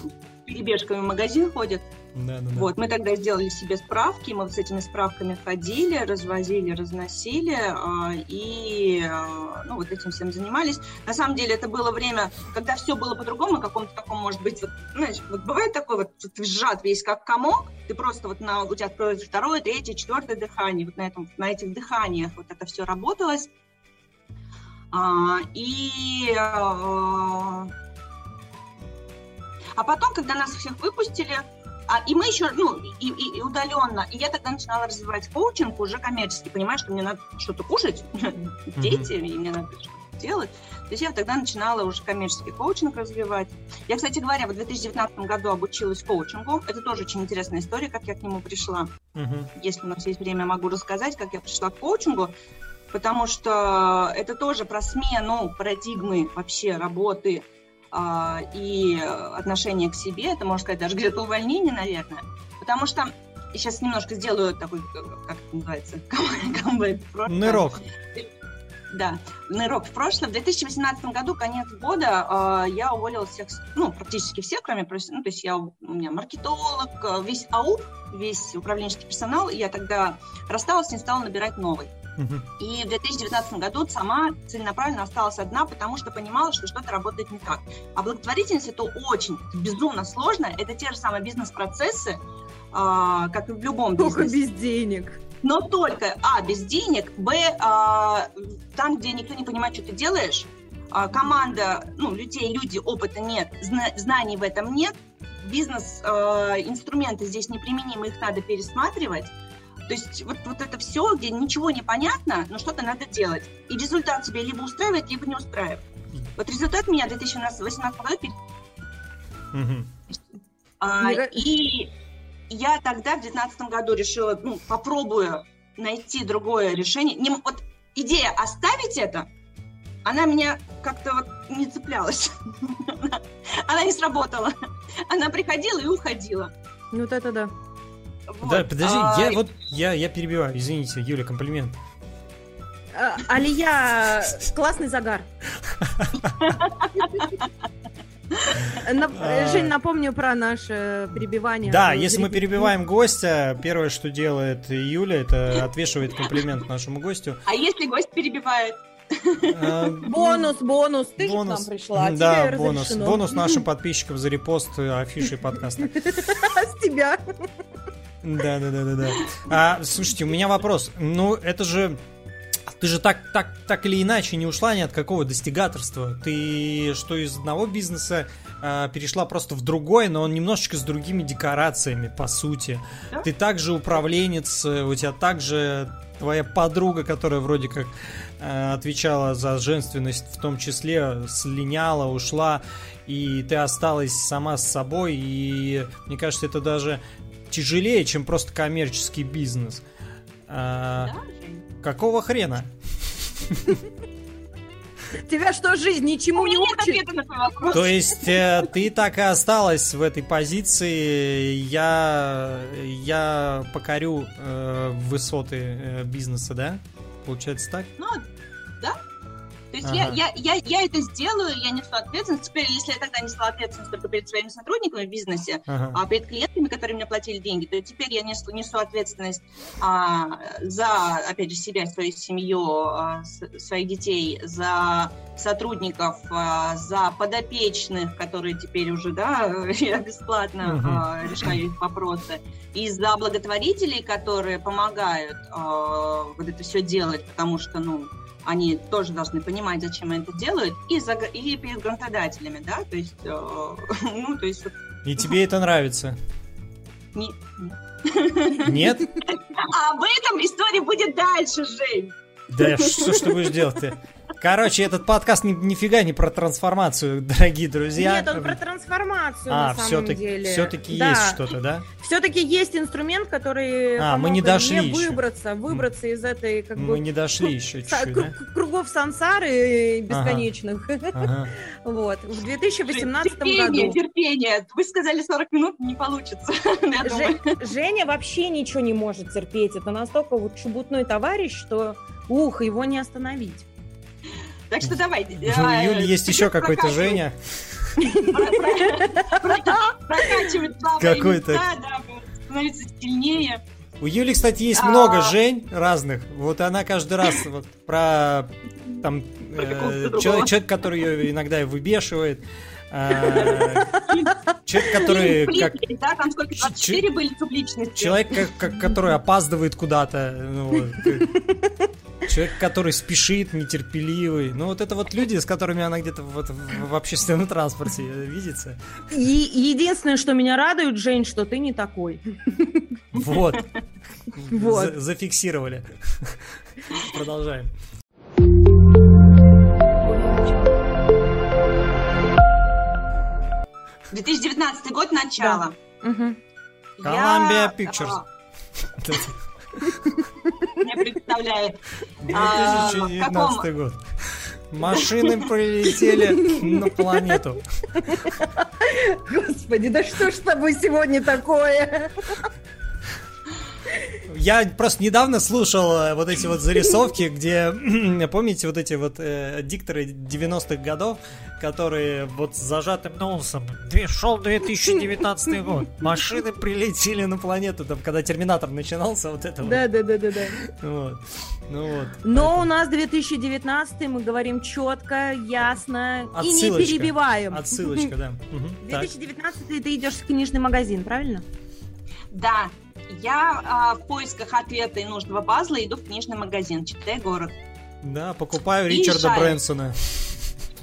Speaker 3: перебежками в магазин ходит. Да, да, да. Вот, мы тогда сделали себе справки, мы с этими справками ходили, развозили, разносили, э, и э, ну, вот этим всем занимались. На самом деле это было время, когда все было по-другому, каком-то таком, может быть, вот, знаешь, вот бывает такой вот, ты сжат весь как комок, ты просто вот на, у тебя второе, третье, четвертое дыхание, вот на, этом, на этих дыханиях вот это все работалось. А, и а, а потом, когда нас всех выпустили, а, и мы еще, ну, и, и, и удаленно, и я тогда начинала развивать коучинг уже коммерчески, понимаю, что мне надо что-то кушать, [LAUGHS] дети, и мне надо что-то делать. То есть я тогда начинала уже коммерческий коучинг развивать. Я, кстати говоря, в 2019 году обучилась коучингу. Это тоже очень интересная история, как я к нему пришла. Если у нас есть время, могу рассказать, как я пришла к коучингу потому что это тоже про смену парадигмы вообще работы и отношение к себе, это, можно сказать, даже где-то увольнение, наверное, потому что сейчас немножко сделаю такой, как это называется, [LAUGHS] камбэк
Speaker 1: Нырок.
Speaker 3: Да, нырок в прошлое. В 2018 году, конец года, э, я уволила всех, ну, практически всех, кроме, ну, то есть я, у меня маркетолог, весь АУП, весь управленческий персонал, я тогда рассталась и стала набирать новый. И в 2019 году сама целенаправленно осталась одна, потому что понимала, что что-то работает не так. А благотворительность это очень, безумно сложно. Это те же самые бизнес-процессы, а, как и в любом
Speaker 2: бизнесе. Только без денег.
Speaker 3: Но только, а, без денег, б, а, там, где никто не понимает, что ты делаешь, а, команда, ну, людей, люди, опыта нет, зна- знаний в этом нет, бизнес-инструменты а, здесь неприменимы, их надо пересматривать, то есть вот, вот это все, где ничего не понятно, но что-то надо делать. И результат тебя либо устраивает, либо не устраивает. Вот результат меня в 2018 году... Угу. А, и я тогда в 2019 году решила, ну, попробую найти другое решение. Не, вот идея оставить это, она меня как-то вот не цеплялась. [LAUGHS] Она не сработала. Она приходила и уходила.
Speaker 2: Вот это да.
Speaker 1: Вот. Да, подожди, а... я вот я, я перебиваю, извините, Юля, комплимент.
Speaker 2: А, Алия, классный загар. А. Жень, напомню про наше перебивание.
Speaker 1: Да, если мы перебиваем гостя, первое, что делает Юля, это отвешивает комплимент нашему гостю.
Speaker 3: А если гость перебивает?
Speaker 2: А, бонус, бонус, ты бонус. же к нам пришла.
Speaker 1: Да, бонус. Бонус нашим подписчикам за репост афиши подкаста. [LAUGHS]
Speaker 2: С тебя.
Speaker 1: Да, да, да, да, да. А, слушайте, у меня вопрос. Ну, это же ты же так, так, так или иначе не ушла ни от какого достигаторства. Ты что из одного бизнеса э, перешла просто в другой, но он немножечко с другими декорациями, по сути. Да? Ты также управленец, у тебя также твоя подруга, которая вроде как э, отвечала за женственность, в том числе слиняла, ушла, и ты осталась сама с собой, и мне кажется, это даже тяжелее, чем просто коммерческий бизнес. А, да, Какого хрена?
Speaker 2: Тебя что, жизнь ничему не учит?
Speaker 1: То есть э, ты так и осталась в этой позиции. Я, я покорю э, высоты э, бизнеса, да? Получается так?
Speaker 3: Ну, да. То есть ага. я, я, я, я это сделаю, я несу ответственность. Теперь, если я тогда несла ответственность только перед своими сотрудниками в бизнесе, ага. а перед клиентами, которые мне платили деньги, то теперь я несу, несу ответственность а, за, опять же, себя, свою семью, а, своих детей, за сотрудников, а, за подопечных, которые теперь уже, да, [LAUGHS] я бесплатно угу. а, решаю их вопросы, и за благотворителей, которые помогают а, вот это все делать, потому что, ну, они тоже должны понимать, зачем они это делают, и, за, и перед грантодателями, да, то есть, э, [LAUGHS] ну, то есть...
Speaker 1: И тебе это нравится?
Speaker 3: Нет.
Speaker 1: Нет? [LAUGHS]
Speaker 3: А об этом история будет дальше, Жень.
Speaker 1: Да что ты будешь делать-то? Короче, этот подкаст ни, нифига не про трансформацию, [LAUGHS] дорогие друзья.
Speaker 2: Нет, он про трансформацию а, на самом
Speaker 1: все
Speaker 2: деле.
Speaker 1: Все-таки да. есть что-то, да?
Speaker 2: Все-таки есть инструмент, который
Speaker 1: а, мы не дошли
Speaker 2: мне еще. выбраться, выбраться из этой как
Speaker 1: мы
Speaker 2: бы...
Speaker 1: Мы не дошли еще чуть-чуть, да?
Speaker 2: Кругов сансары бесконечных. [LAUGHS] Ага. Вот. В 2018 терпение,
Speaker 3: году... Терпение, Вы сказали 40 минут, не получится. [LAUGHS]
Speaker 2: Женя вообще ничего не может терпеть. Это настолько вот шебутной товарищ, что ух, его не остановить.
Speaker 3: Так что давай. У
Speaker 1: Юли есть [LAUGHS] еще какой-то Женя.
Speaker 3: Прокачивать Какой-то. становиться сильнее.
Speaker 1: У Юли, кстати, есть много а. Жень разных. Вот она каждый раз вот про там э, человек, который ее иногда выбешивает. А, человек, который... Как,
Speaker 3: да, там сколько, 24 были субличности.
Speaker 1: Человек, который опаздывает куда-то. Ну, [LAUGHS] Человек, который спешит, нетерпеливый. Ну, вот это вот люди, с которыми она где-то вот в общественном [LAUGHS] транспорте видится.
Speaker 2: И единственное, что меня радует, Жень, что ты не такой.
Speaker 1: Вот. [LAUGHS] Вот. Зафиксировали. Продолжаем.
Speaker 3: 2019 год, начало.
Speaker 1: Columbia Pictures. [LAUGHS]
Speaker 3: Не представляю.
Speaker 1: 2019 а, год. Машины прилетели на планету.
Speaker 2: Господи, да что ж с тобой сегодня такое?
Speaker 1: Я просто недавно слушал э, вот эти вот зарисовки, где, [CLEARS THROAT] помните, вот эти вот э, дикторы 90-х годов, которые вот с зажатым носом. Шел 2019 [LAUGHS] год. Машины прилетели на планету, там, когда Терминатор начинался, вот это
Speaker 2: да, вот. Да, да, да, да.
Speaker 1: Вот. Ну вот.
Speaker 2: Но поэтому... у нас 2019 мы говорим четко, ясно Отсылочка. и не перебиваем.
Speaker 1: Отсылочка, да. [LAUGHS]
Speaker 2: 2019 ты идешь в книжный магазин, правильно?
Speaker 3: Да, я а, в поисках ответа и нужного пазла иду в книжный магазин, читай город.
Speaker 1: Да, покупаю и Ричарда решаю, Брэнсона.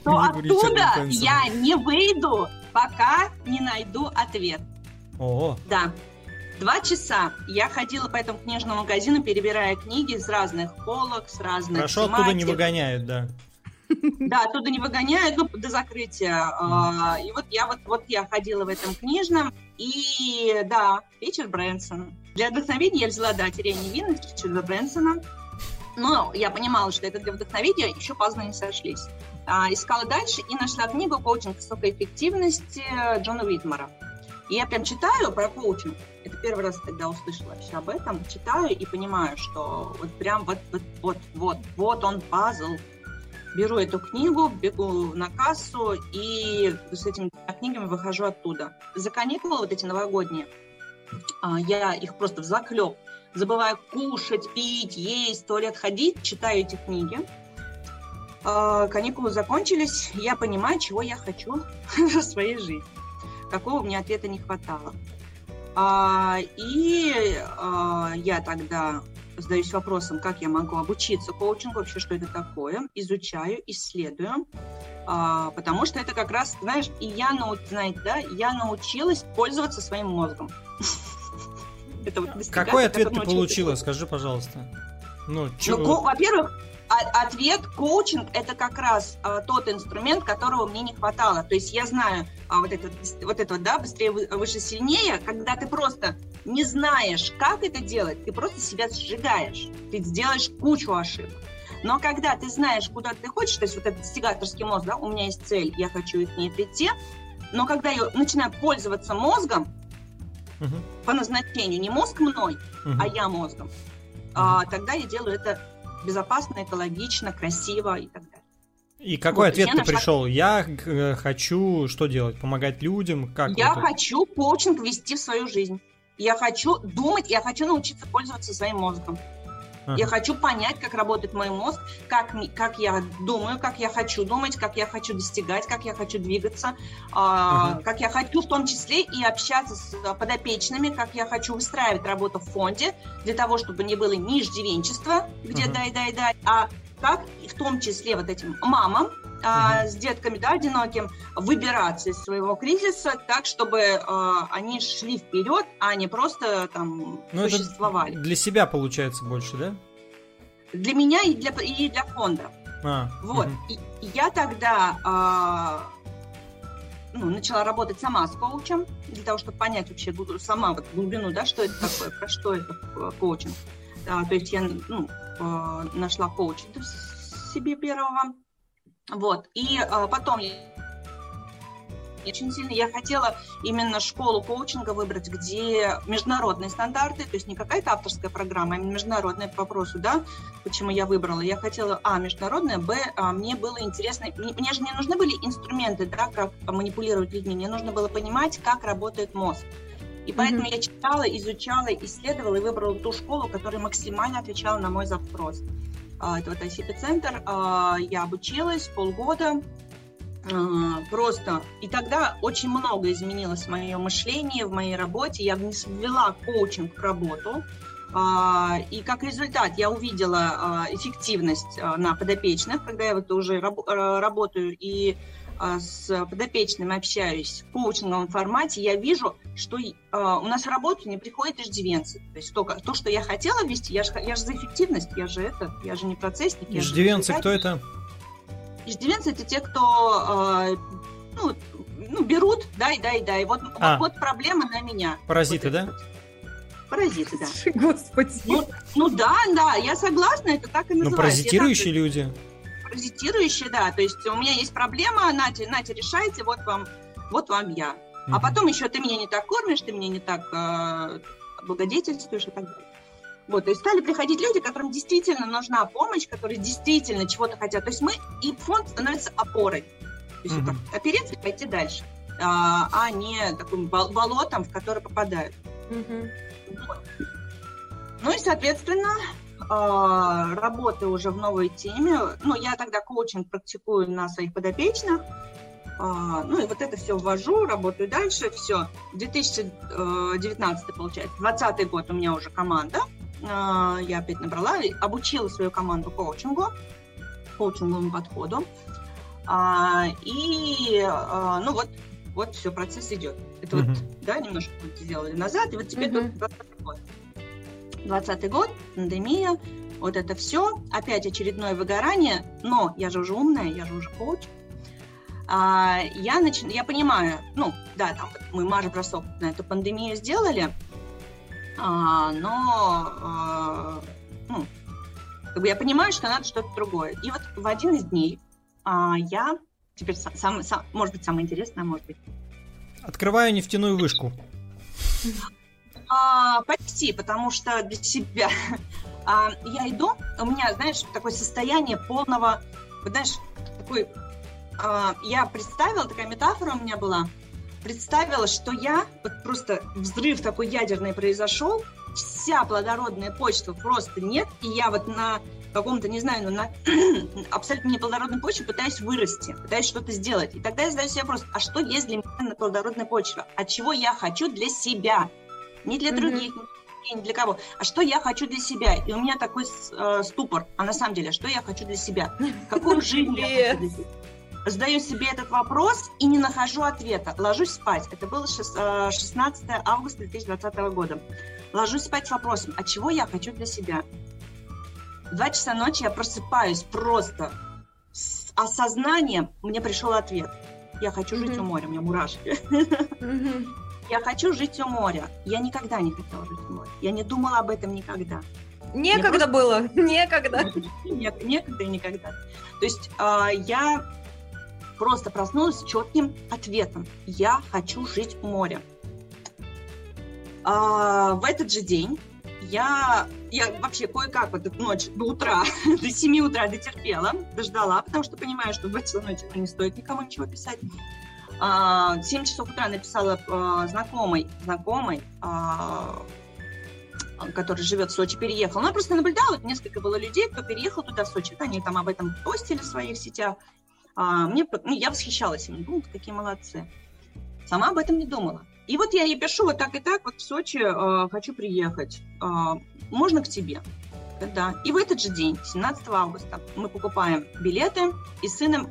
Speaker 3: Но оттуда я не выйду, пока не найду ответ.
Speaker 1: О.
Speaker 3: Да. Два часа я ходила по этому книжному магазину, перебирая книги с разных полок, с разных
Speaker 1: Хорошо, тематик. оттуда не выгоняют, да.
Speaker 3: Да, оттуда не выгоняют, ну, до закрытия. Mm. И вот я вот, вот я ходила в этом книжном, и да, Ричард Брэнсон. Для вдохновения я взяла, да, «Теряя невинность» Ричарда Брэнсона. Но я понимала, что это для вдохновения, еще поздно не сошлись. А, искала дальше и нашла книгу «Коучинг высокой эффективности» Джона Уитмара. И я прям читаю про коучинг. Это первый раз, когда услышала вообще об этом. Читаю и понимаю, что вот прям вот, вот, вот, вот, вот он пазл, беру эту книгу, бегу на кассу и с этими книгами выхожу оттуда. За каникулы вот эти новогодние а, я их просто в заклеп забываю кушать, пить, есть, в туалет ходить, читаю эти книги. А, каникулы закончились, я понимаю, чего я хочу [LAUGHS] в своей жизни. Какого мне ответа не хватало. А, и я тогда задаюсь вопросом, как я могу обучиться коучингу, вообще, что это такое, изучаю, исследую, а, потому что это как раз, знаешь, и я, знаете, да, я научилась пользоваться своим мозгом. [LAUGHS]
Speaker 1: Какой ответ ты получила, скажи, пожалуйста.
Speaker 3: Ну, ну во-первых, ответ коучинг это как раз а, тот инструмент, которого мне не хватало. То есть я знаю а, вот это вот это да быстрее выше сильнее, когда ты просто не знаешь, как это делать, ты просто себя сжигаешь, ты сделаешь кучу ошибок. Но когда ты знаешь, куда ты хочешь, то есть вот этот достигаторский мозг, да, у меня есть цель, я хочу к ней прийти, но когда я начинаю пользоваться мозгом uh-huh. по назначению, не мозг мной, uh-huh. а я мозгом, uh-huh. а, тогда я делаю это безопасно, экологично, красиво и так далее.
Speaker 1: И какой вот, ответ ты нашла... пришел? Я э, хочу что делать? Помогать людям? Как
Speaker 3: я вот хочу коучинг ввести в свою жизнь. Я хочу думать, я хочу научиться пользоваться своим мозгом. Я хочу понять, как работает мой мозг, как, как я думаю, как я хочу думать, как я хочу достигать, как я хочу двигаться, uh-huh. как я хочу в том числе и общаться с подопечными, как я хочу выстраивать работу в фонде для того, чтобы не было ни иждивенчества, где uh-huh. дай-дай-дай, а как в том числе вот этим мамам а, с детками, да, одиноким, выбираться из своего кризиса так, чтобы а, они шли вперед, а не просто там ну, существовали.
Speaker 1: для себя получается больше, да?
Speaker 3: Для меня и для, и для фонда. А, вот. Угу. И, и я тогда а, ну, начала работать сама с коучем, для того, чтобы понять вообще сама вот глубину, да, что это такое, про что это коучинг. А, то есть я ну, а, нашла коуча себе первого, вот. И а, потом очень сильно я хотела именно школу коучинга выбрать, где международные стандарты, то есть не какая-то авторская программа, а международная по вопросу, да, почему я выбрала. Я хотела, а, международная, б, а, мне было интересно, мне, мне же не нужны были инструменты, да, как манипулировать людьми, мне нужно было понимать, как работает мозг. И поэтому mm-hmm. я читала, изучала, исследовала и выбрала ту школу, которая максимально отвечала на мой запрос. А, это вот ICP-центр. А, я обучилась полгода, а, просто. И тогда очень много изменилось в моем в моей работе. Я ввела коучинг в работу. И как результат я увидела эффективность на подопечных, когда я вот уже работаю и с подопечным общаюсь в коучинговом формате, я вижу, что а, у нас в работу не приходят иждивенцы. То есть то, то что я хотела вести, я же, я же за эффективность, я же это, я же не процессник.
Speaker 1: Иждивенцы кто это?
Speaker 3: Иждивенцы это те, кто а, ну, ну, берут, дай, дай, дай. Вот, а. вот, вот проблема на меня.
Speaker 1: Паразиты,
Speaker 3: вот
Speaker 1: да?
Speaker 3: Паразиты, да.
Speaker 2: Господи.
Speaker 3: Ну, ну да, да, я согласна, это так и ну, называется. Ну,
Speaker 1: паразитирующие люди
Speaker 3: паразитирующие, да, то есть у меня есть проблема, нате, нате, решайте, вот вам, вот вам я. Mm-hmm. А потом еще ты меня не так кормишь, ты меня не так э, благодетельствуешь и так далее. Вот, то есть стали приходить люди, которым действительно нужна помощь, которые действительно чего-то хотят. То есть мы, и фонд становится опорой. То есть mm-hmm. это опереться и пойти дальше, а, а не таким болотом, в которое попадают. Mm-hmm. Вот. Ну и, соответственно, работы уже в новой теме. Ну, я тогда коучинг практикую на своих подопечных. А, ну и вот это все ввожу, работаю дальше, все. 2019, получается, 20 год у меня уже команда. А, я опять набрала, обучила свою команду коучингу, коучинговому подходу. И, ну вот, вот все, процесс идет. Это mm-hmm. вот, да, немножко сделали назад, и вот теперь mm-hmm. 20 год. 20 год, пандемия, вот это все, опять очередное выгорание, но я же уже умная, я же уже коуч. А, я, нач... я понимаю, ну, да, там мы марш-бросок на эту пандемию сделали, а, но а, ну, как бы я понимаю, что надо что-то другое. И вот в один из дней а, я, теперь сам, сам, может быть, самое интересное, может быть.
Speaker 1: Открываю нефтяную вышку. [LAUGHS]
Speaker 3: А, почти, потому что для себя. А, я иду, у меня, знаешь, такое состояние полного знаешь, такой, э, я представила, такая метафора у меня была, представила, что я, вот просто взрыв такой ядерный произошел, вся плодородная почва просто нет, и я вот на каком-то, не знаю, ну, на [CLEARS THROAT] абсолютно неплодородной почве пытаюсь вырасти, пытаюсь что-то сделать. И тогда я задаю себе вопрос, а что есть для меня на плодородной почве? А чего я хочу для себя? Не для других, mm-hmm. не для кого. А что я хочу для себя? И у меня такой э, ступор. А на самом деле, что я хочу для себя? Какую [LAUGHS] жизнь я хочу для себя? Задаю себе этот вопрос и не нахожу ответа. Ложусь спать. Это было 16 э, августа 2020 года. Ложусь спать с вопросом, а чего я хочу для себя? В два часа ночи я просыпаюсь просто с осознанием, мне пришел ответ. Я хочу жить mm-hmm. у моря, у меня мурашки. Mm-hmm. Я хочу жить у моря. Я никогда не хотела жить у моря. Я не думала об этом никогда.
Speaker 2: Некогда просто... было, [LAUGHS] некогда.
Speaker 3: Некогда и никогда. То есть э, я просто проснулась с четким ответом. Я хочу жить у моря. А, в этот же день я, я вообще кое-как вот эту ночь до утра, [LAUGHS] до 7 утра дотерпела, дождала, потому что понимаю, что в 2 часа ночи не стоит никому ничего писать. А, 7 часов утра написала а, знакомой, знакомой, а, который живет в Сочи, переехал. Она просто наблюдала, несколько было людей, кто переехал туда, в Сочи. Они там об этом постили в своих сетях. А, мне, ну, я восхищалась им, думала, какие молодцы. Сама об этом не думала. И вот я ей пишу вот так и так, вот в Сочи э, хочу приехать. Можно к тебе? Да. И в этот же день, 17 августа, мы покупаем билеты и сыном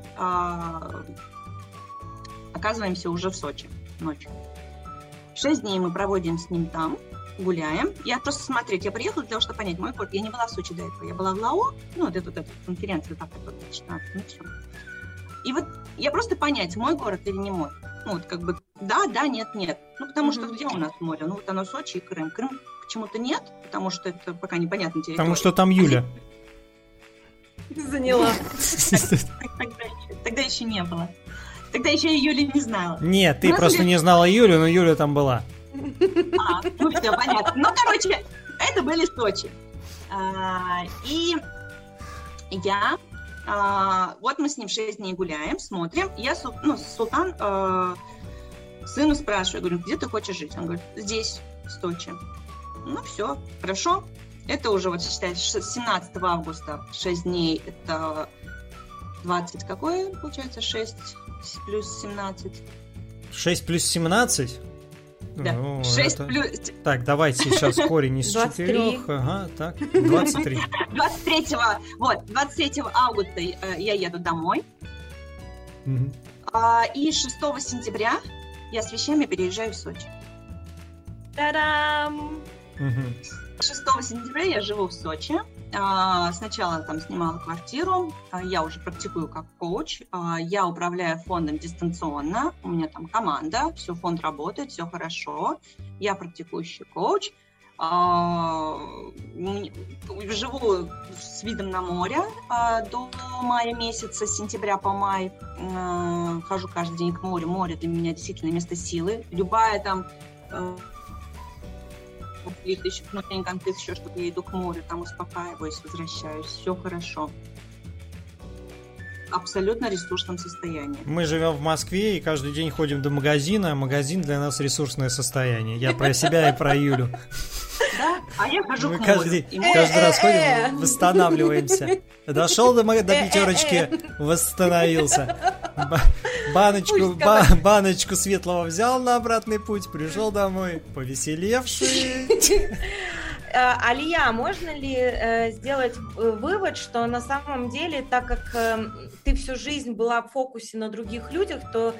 Speaker 3: оказываемся уже в Сочи ночью. Шесть дней мы проводим с ним там, гуляем. Я просто смотреть, я приехала для того, чтобы понять мой город. Я не была в Сочи до этого, я была в Лао, ну, вот эту, вот эту конференцию, так, вот, 16, ну, все. И вот я просто понять, мой город или не мой. Ну, вот как бы да, да, нет, нет. Ну, потому mm-hmm. что где у нас море? Ну, вот оно Сочи и Крым. Крым почему-то нет, потому что это пока непонятно территория.
Speaker 1: Потому что там Юля.
Speaker 2: Заняла. [LAUGHS]
Speaker 3: Тогда еще не было. Тогда еще я Юли не знала.
Speaker 1: Нет, ты просто не знала Юлю, но Юля там была.
Speaker 3: А, ну все, понятно. Ну, короче, это были Сочи. А, и я а, вот мы с ним 6 дней гуляем, смотрим. Я, ну, Султан э, сыну спрашиваю, говорю, где ты хочешь жить? Он говорит, здесь, в Сочи. Ну, все, хорошо. Это уже, вот считай, 17 августа, 6 дней, это 20, какое получается? 6 плюс 17.
Speaker 1: 6 плюс 17?
Speaker 3: Да. Ну, 6 это... плюс...
Speaker 1: Так, давайте сейчас [LAUGHS] корень из 4. Ага, так, 23.
Speaker 3: 23, [LAUGHS] вот, 23 августа э, я еду домой. Угу. И 6 сентября я с вещами переезжаю в Сочи.
Speaker 2: Та-дам!
Speaker 3: 6 сентября я живу в Сочи. А, сначала там снимала квартиру, а, я уже практикую как коуч, а, я управляю фондом дистанционно, у меня там команда, все, фонд работает, все хорошо, я практикующий коуч, живу с видом на море до мая месяца, с сентября по май. Хожу каждый день к морю, море для меня действительно место силы, любая там конфликт, еще внутренний конфликт, еще что-то, я иду к морю, там успокаиваюсь, возвращаюсь, все хорошо. Абсолютно ресурсном состоянии.
Speaker 1: Мы живем в Москве и каждый день ходим до магазина, а магазин для нас ресурсное состояние. Я про себя и про Юлю.
Speaker 3: Да, а я хожу Мы
Speaker 1: к каждый, каждый раз ходим, восстанавливаемся. Дошел до, до пятерочки, восстановился. [LAUGHS] Баночку, ба, баночку светлого взял на обратный путь, пришел домой, повеселевший. [LAUGHS]
Speaker 2: Э, Алия, можно ли э, сделать э, вывод, что на самом деле, так как ты всю жизнь была в фокусе на других людях, то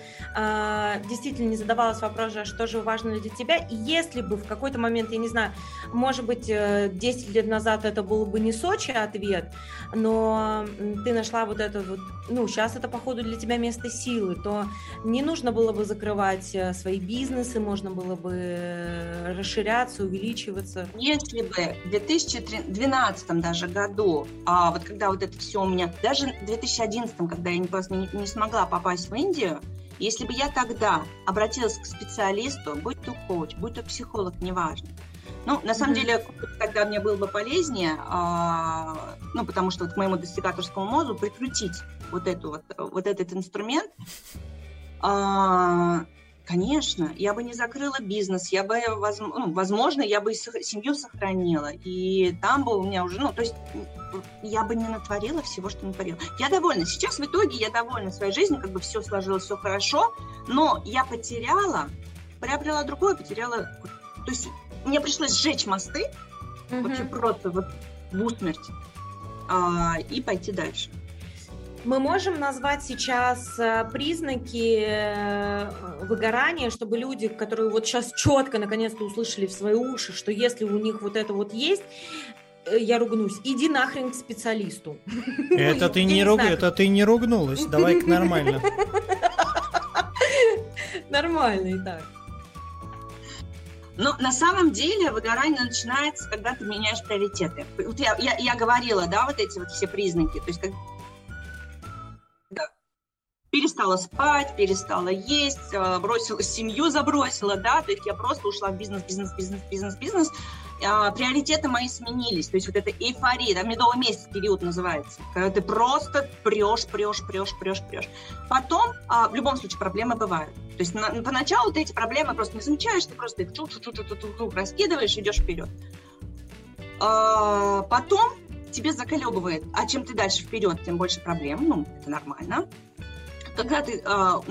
Speaker 2: действительно не задавалась вопросом, что же важно для тебя, и если бы в какой-то момент, я не знаю, может быть, 10 э, лет назад это был бы не Сочи ответ, но ты нашла вот это вот, ну, сейчас это, походу, для тебя место силы, то не нужно было бы закрывать свои бизнесы, можно было бы расширяться, увеличиваться.
Speaker 3: Если в 2012 даже году, а вот когда вот это все у меня, даже в 2011, когда я не, не, не смогла попасть в Индию, Если бы я тогда обратилась к специалисту, будь то коуч, будь то психолог, неважно, ну, на самом mm-hmm. деле, тогда мне было бы полезнее, а, ну, потому что вот к моему достигаторскому мозгу прикрутить вот, эту вот, вот этот инструмент, а, Конечно, я бы не закрыла бизнес, я бы, ну, возможно, я бы семью сохранила, и там бы у меня уже, ну, то есть я бы не натворила всего, что натворила. Я довольна. Сейчас в итоге я довольна своей жизнью, как бы все сложилось, все хорошо, но я потеряла, приобрела другое, потеряла... То есть мне пришлось сжечь мосты, mm-hmm. вообще просто вот в усмерть, а, и пойти дальше.
Speaker 2: Мы можем назвать сейчас э, признаки э, выгорания, чтобы люди, которые вот сейчас четко наконец-то услышали в свои уши, что если у них вот это вот есть, э, я ругнусь, иди нахрен к специалисту. [LAUGHS]
Speaker 1: Это ты не руг... это ты не ругнулась, давай к нормально. [LAUGHS]
Speaker 2: Нормально и так.
Speaker 3: Но на самом деле выгорание начинается, когда ты меняешь приоритеты. Вот я, я, я говорила, да, вот эти вот все признаки. То есть, как перестала спать, перестала есть, э, бросила семью, забросила, да, то есть я просто ушла в бизнес, бизнес, бизнес, бизнес, бизнес. А, приоритеты мои сменились, то есть вот эта эйфория, да, медовый месяц период называется, когда ты просто прешь, прешь, прешь, прешь, прешь. Потом, а, в любом случае, проблемы бывают. То есть на, поначалу ты эти проблемы просто не замечаешь, ты просто их чу чу чу чу чу чу раскидываешь, идешь вперед. А, потом тебе заколебывает, а чем ты дальше вперед, тем больше проблем, ну, это нормально когда ты, э,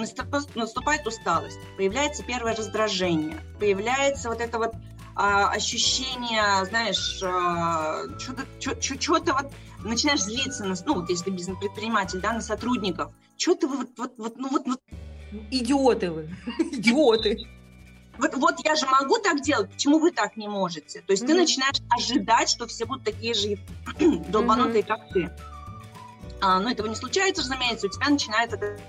Speaker 3: наступает усталость, появляется первое раздражение, появляется вот это вот э, ощущение, знаешь, э, что-то, что-то вот начинаешь злиться на, ну, вот если бизнес-предприниматель, да, на сотрудников, что-то вот, вот, вот, ну вот, вот.
Speaker 2: Идиоты вы, [LAUGHS] идиоты.
Speaker 3: Вот, вот я же могу так делать, почему вы так не можете? То есть mm-hmm. ты начинаешь ожидать, что все будут такие же [CLEARS THROAT] долбанутые, mm-hmm. как ты. А, но этого не случается, разумеется, у тебя начинается это,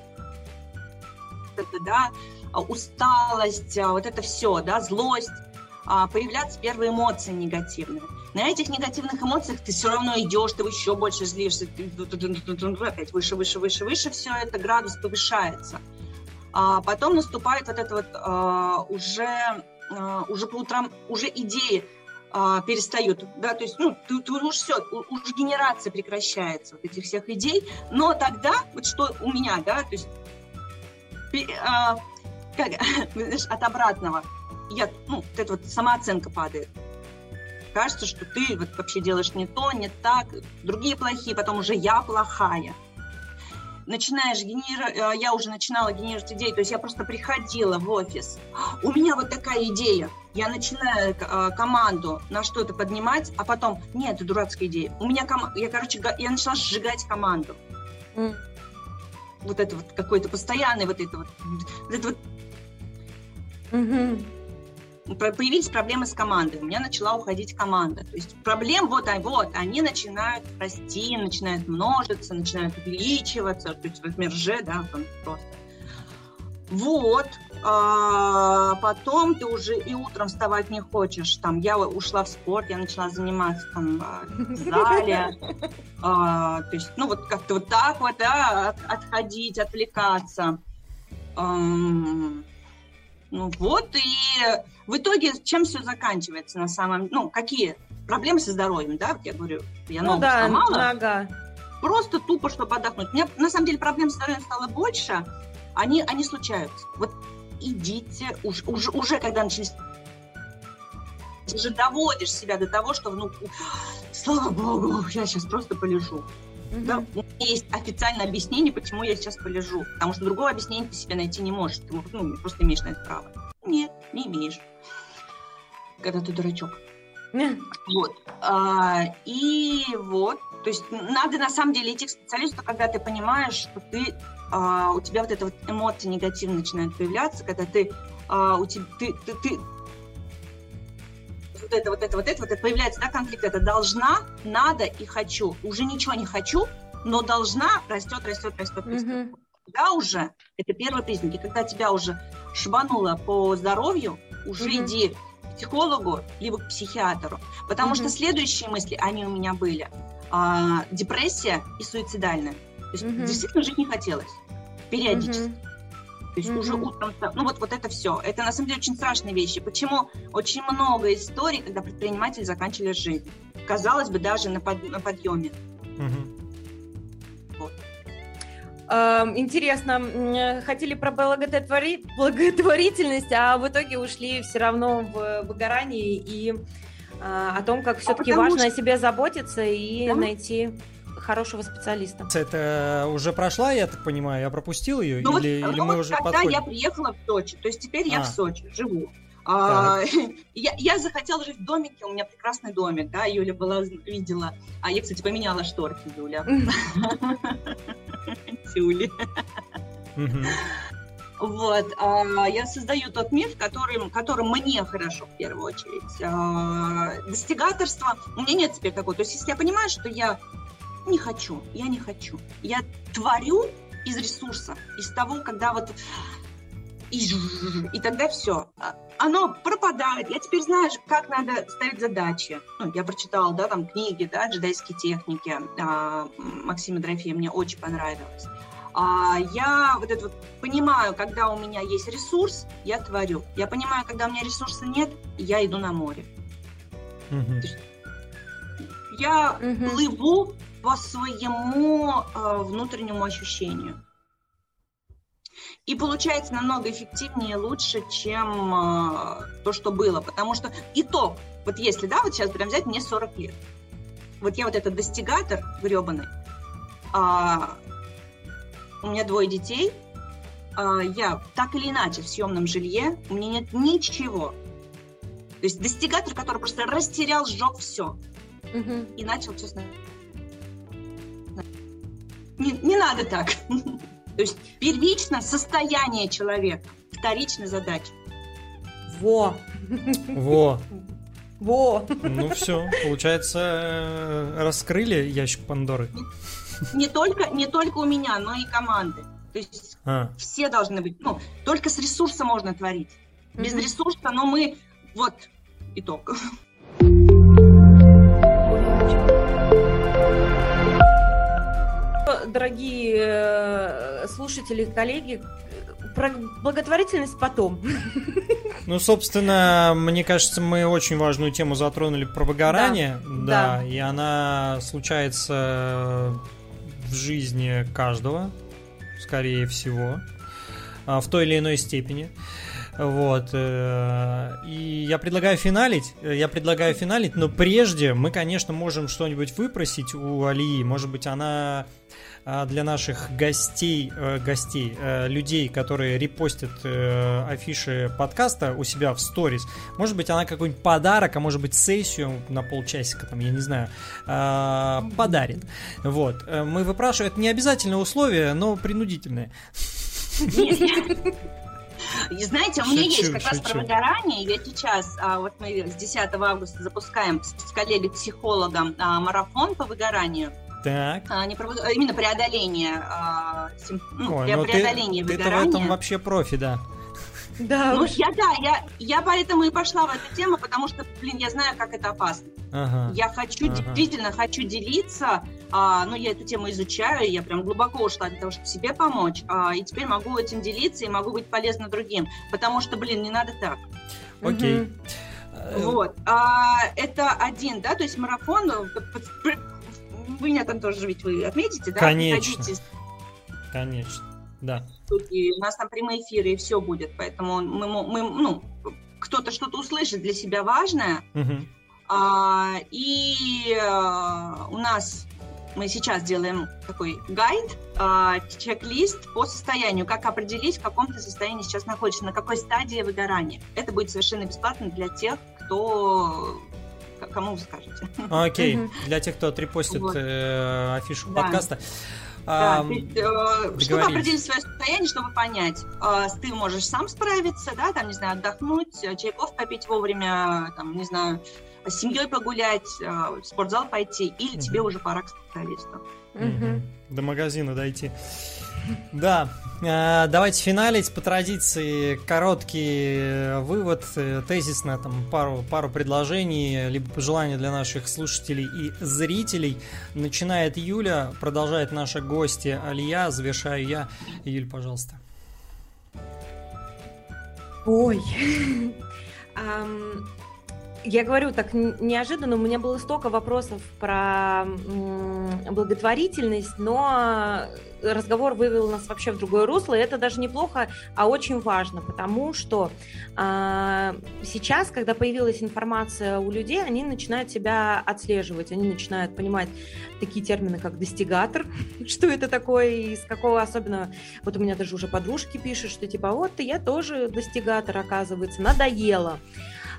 Speaker 3: да, а, усталость, а, вот это все, да, злость, а, появляться первые эмоции негативные. На этих негативных эмоциях ты все равно идешь, ты еще больше злишься, опять выше, выше, выше, выше, все это градус повышается. А потом наступает вот это вот а, уже, а, уже по утрам, уже идеи а, перестают, да, то есть, ну, ты, ты уже все, уже генерация прекращается вот этих всех идей, но тогда, вот что у меня, да, то есть а, как, [LAUGHS] знаешь, от обратного. Я, ну, вот эта вот самооценка падает. Кажется, что ты вот вообще делаешь не то, не так, другие плохие, потом уже я плохая. Начинаешь генерировать, а, я уже начинала генерировать идеи, то есть я просто приходила в офис, у меня вот такая идея, я начинаю э, команду на что-то поднимать, а потом, нет, это дурацкая идея. У меня, ком... я, короче, я начала сжигать команду. Вот это вот какой-то постоянный вот это вот, вот это вот угу. Появились проблемы с командой. У меня начала уходить команда. То есть проблем вот, вот они начинают расти, начинают множиться, начинают увеличиваться. То есть, например, Ж, да, там просто. Вот. А потом ты уже и утром вставать не хочешь. Там я ушла в спорт, я начала заниматься там в зале. [LAUGHS] А, то есть, ну, вот как-то вот так вот, да, от, отходить, отвлекаться. А, ну вот, и в итоге чем все заканчивается на самом ну, какие проблемы со здоровьем, да, я говорю, я ну, ногу да, сломала. Ага. Просто тупо, чтобы отдохнуть. У меня, на самом деле, проблем со здоровьем стало больше, они, они случаются. Вот идите, уж, уже, уже когда начались уже доводишь себя до того, что, ну, слава богу, я сейчас просто полежу. Да, у меня есть официальное объяснение, почему я сейчас полежу. Потому что другого объяснения ты себе найти не можешь. Ты ну, просто имеешь на это право. Нет, не имеешь. Когда ты дурачок. [LAUGHS] Вот. А, и вот. То есть надо на самом деле идти к специалисту, когда ты понимаешь, что ты а, у тебя вот эта вот эмоция негативная начинает появляться, когда ты а, у тебя ты, ты, ты вот это, вот это, вот это, вот это появляется, да, конфликт, это должна, надо и хочу. Уже ничего не хочу, но должна растет, растет, растет, растет. Mm-hmm. Да, уже, это первые признаки, когда тебя уже шибануло по здоровью, уже mm-hmm. иди к психологу, либо к психиатру, потому mm-hmm. что следующие мысли, они у меня были, а, депрессия и суицидальная. То есть mm-hmm. действительно жить не хотелось, периодически. Mm-hmm. То есть mm-hmm. уже утром, ну вот, вот это все. Это на самом деле очень страшные вещи. Почему очень много историй, когда предприниматели заканчивали жизнь. Казалось бы, даже на, под, на подъеме.
Speaker 2: Mm-hmm. Вот. Интересно, хотели про благотвори... благотворительность, а в итоге ушли все равно в выгорание и а, о том, как все-таки а важно что... о себе заботиться и да? найти хорошего специалиста.
Speaker 1: Это уже прошла, я так понимаю, я пропустил ее? Ну, или, вот, или ну, мы вот уже
Speaker 3: когда подходим? я приехала в Сочи, то есть теперь а. я в Сочи живу. А, [LAUGHS] я, я захотела жить в домике, у меня прекрасный домик, да, Юля была, видела. А я, кстати, поменяла шторки, Юля. [LAUGHS] Тюли. Вот, а, я создаю тот мир, в котором, которым мне хорошо в первую очередь. А, достигаторство, у меня нет теперь такого. То есть, если я понимаю, что я не хочу, я не хочу. Я творю из ресурсов, из того, когда вот и, и тогда все. А, оно пропадает. Я теперь знаю, как надо ставить задачи. Ну, я прочитала, да, там книги, да, джедайские техники. А, Максима Дорофея мне очень понравилось. А, я вот это вот понимаю, когда у меня есть ресурс, я творю. Я понимаю, когда у меня ресурса нет, я иду на море. Угу. Я угу. плыву по своему э, внутреннему ощущению. И получается намного эффективнее и лучше, чем э, то, что было. Потому что итог, вот если, да, вот сейчас прям взять, мне 40 лет. Вот я вот этот достигатор гребаный, а, у меня двое детей, а, я так или иначе в съемном жилье, у меня нет ничего. То есть достигатор, который просто растерял, сжег все. Угу. И начал, честно, не, не надо так. [LAUGHS] То есть первично состояние человека, вторично задача.
Speaker 2: Во.
Speaker 1: Во.
Speaker 2: Во.
Speaker 1: Ну все, получается, э, раскрыли ящик Пандоры.
Speaker 3: Не, не только, не только у меня, но и команды. То есть а. все должны быть. Ну, только с ресурса можно творить. Без mm-hmm. ресурса, но мы вот итог.
Speaker 2: Дорогие э, слушатели, коллеги, про благотворительность потом.
Speaker 1: Ну, собственно, мне кажется, мы очень важную тему затронули про выгорание. Да, да, да. и она случается в жизни каждого, скорее всего, а, в той или иной степени. Вот. Э, и я предлагаю финалить. Я предлагаю финалить, но прежде мы, конечно, можем что-нибудь выпросить у Алии. Может быть, она для наших гостей, э, гостей, э, людей, которые репостят э, афиши подкаста у себя в сторис. Может быть, она какой-нибудь подарок, а может быть, сессию на полчасика, там, я не знаю, а, подарит. Вот. Мы выпрашиваем, это не обязательное условие, но принудительное.
Speaker 3: знаете, у меня шучу, есть как шучу. раз про выгорание. Я сейчас, а, вот мы с 10 августа запускаем с, коллегой-психологом а, марафон по выгоранию.
Speaker 1: Так.
Speaker 3: А, не про, именно преодоление, а, сим, ну, Ой,
Speaker 1: ну преодоления ты, выгорания. Ты в этом вообще профи, да.
Speaker 3: Да, ну, я, да, я, я поэтому и пошла в эту тему, потому что, блин, я знаю, как это опасно. Ага. Я хочу, ага. действительно хочу делиться, а, ну, я эту тему изучаю, я прям глубоко ушла для того, чтобы себе помочь, а, и теперь могу этим делиться и могу быть полезна другим, потому что, блин, не надо так.
Speaker 1: Окей. Угу.
Speaker 3: Вот, а, это один, да, то есть марафон, вы меня там тоже ведь вы отметите, да?
Speaker 1: Конечно. Конечно, да.
Speaker 3: И у нас там прямые эфиры, и все будет, поэтому мы, мы ну, кто-то что-то услышит для себя важное, угу. а, и а, у нас мы сейчас делаем такой гайд, а, чек-лист по состоянию, как определить, в каком ты состоянии сейчас находишься, на какой стадии выгорания. Это будет совершенно бесплатно для тех, кто кому вы скажете.
Speaker 1: Окей, для тех, кто отрепостит вот. э, афишу да. подкаста.
Speaker 3: Да, а, есть, э, чтобы определить свое состояние, чтобы понять, э, ты можешь сам справиться, да, там, не знаю, отдохнуть, чайков попить вовремя, там, не знаю, с семьей погулять, э, в спортзал пойти, или угу. тебе уже пора к специалисту.
Speaker 1: Угу. До магазина дойти. Да, давайте финалить по традиции короткий э, вывод, э, тезисно там пару, пару предложений, либо пожелания для наших слушателей и зрителей. Начинает Юля, продолжает наша гостья Алия, завершаю я. Юль, пожалуйста.
Speaker 2: Ой. [LAUGHS] Я говорю так неожиданно, у меня было столько вопросов про благотворительность, но разговор вывел нас вообще в другое русло, и это даже неплохо, а очень важно, потому что э, сейчас, когда появилась информация у людей, они начинают себя отслеживать, они начинают понимать такие термины, как достигатор, [LAUGHS] что это такое, и с какого особенно, вот у меня даже уже подружки пишут, что типа, вот, я тоже достигатор, оказывается, надоело.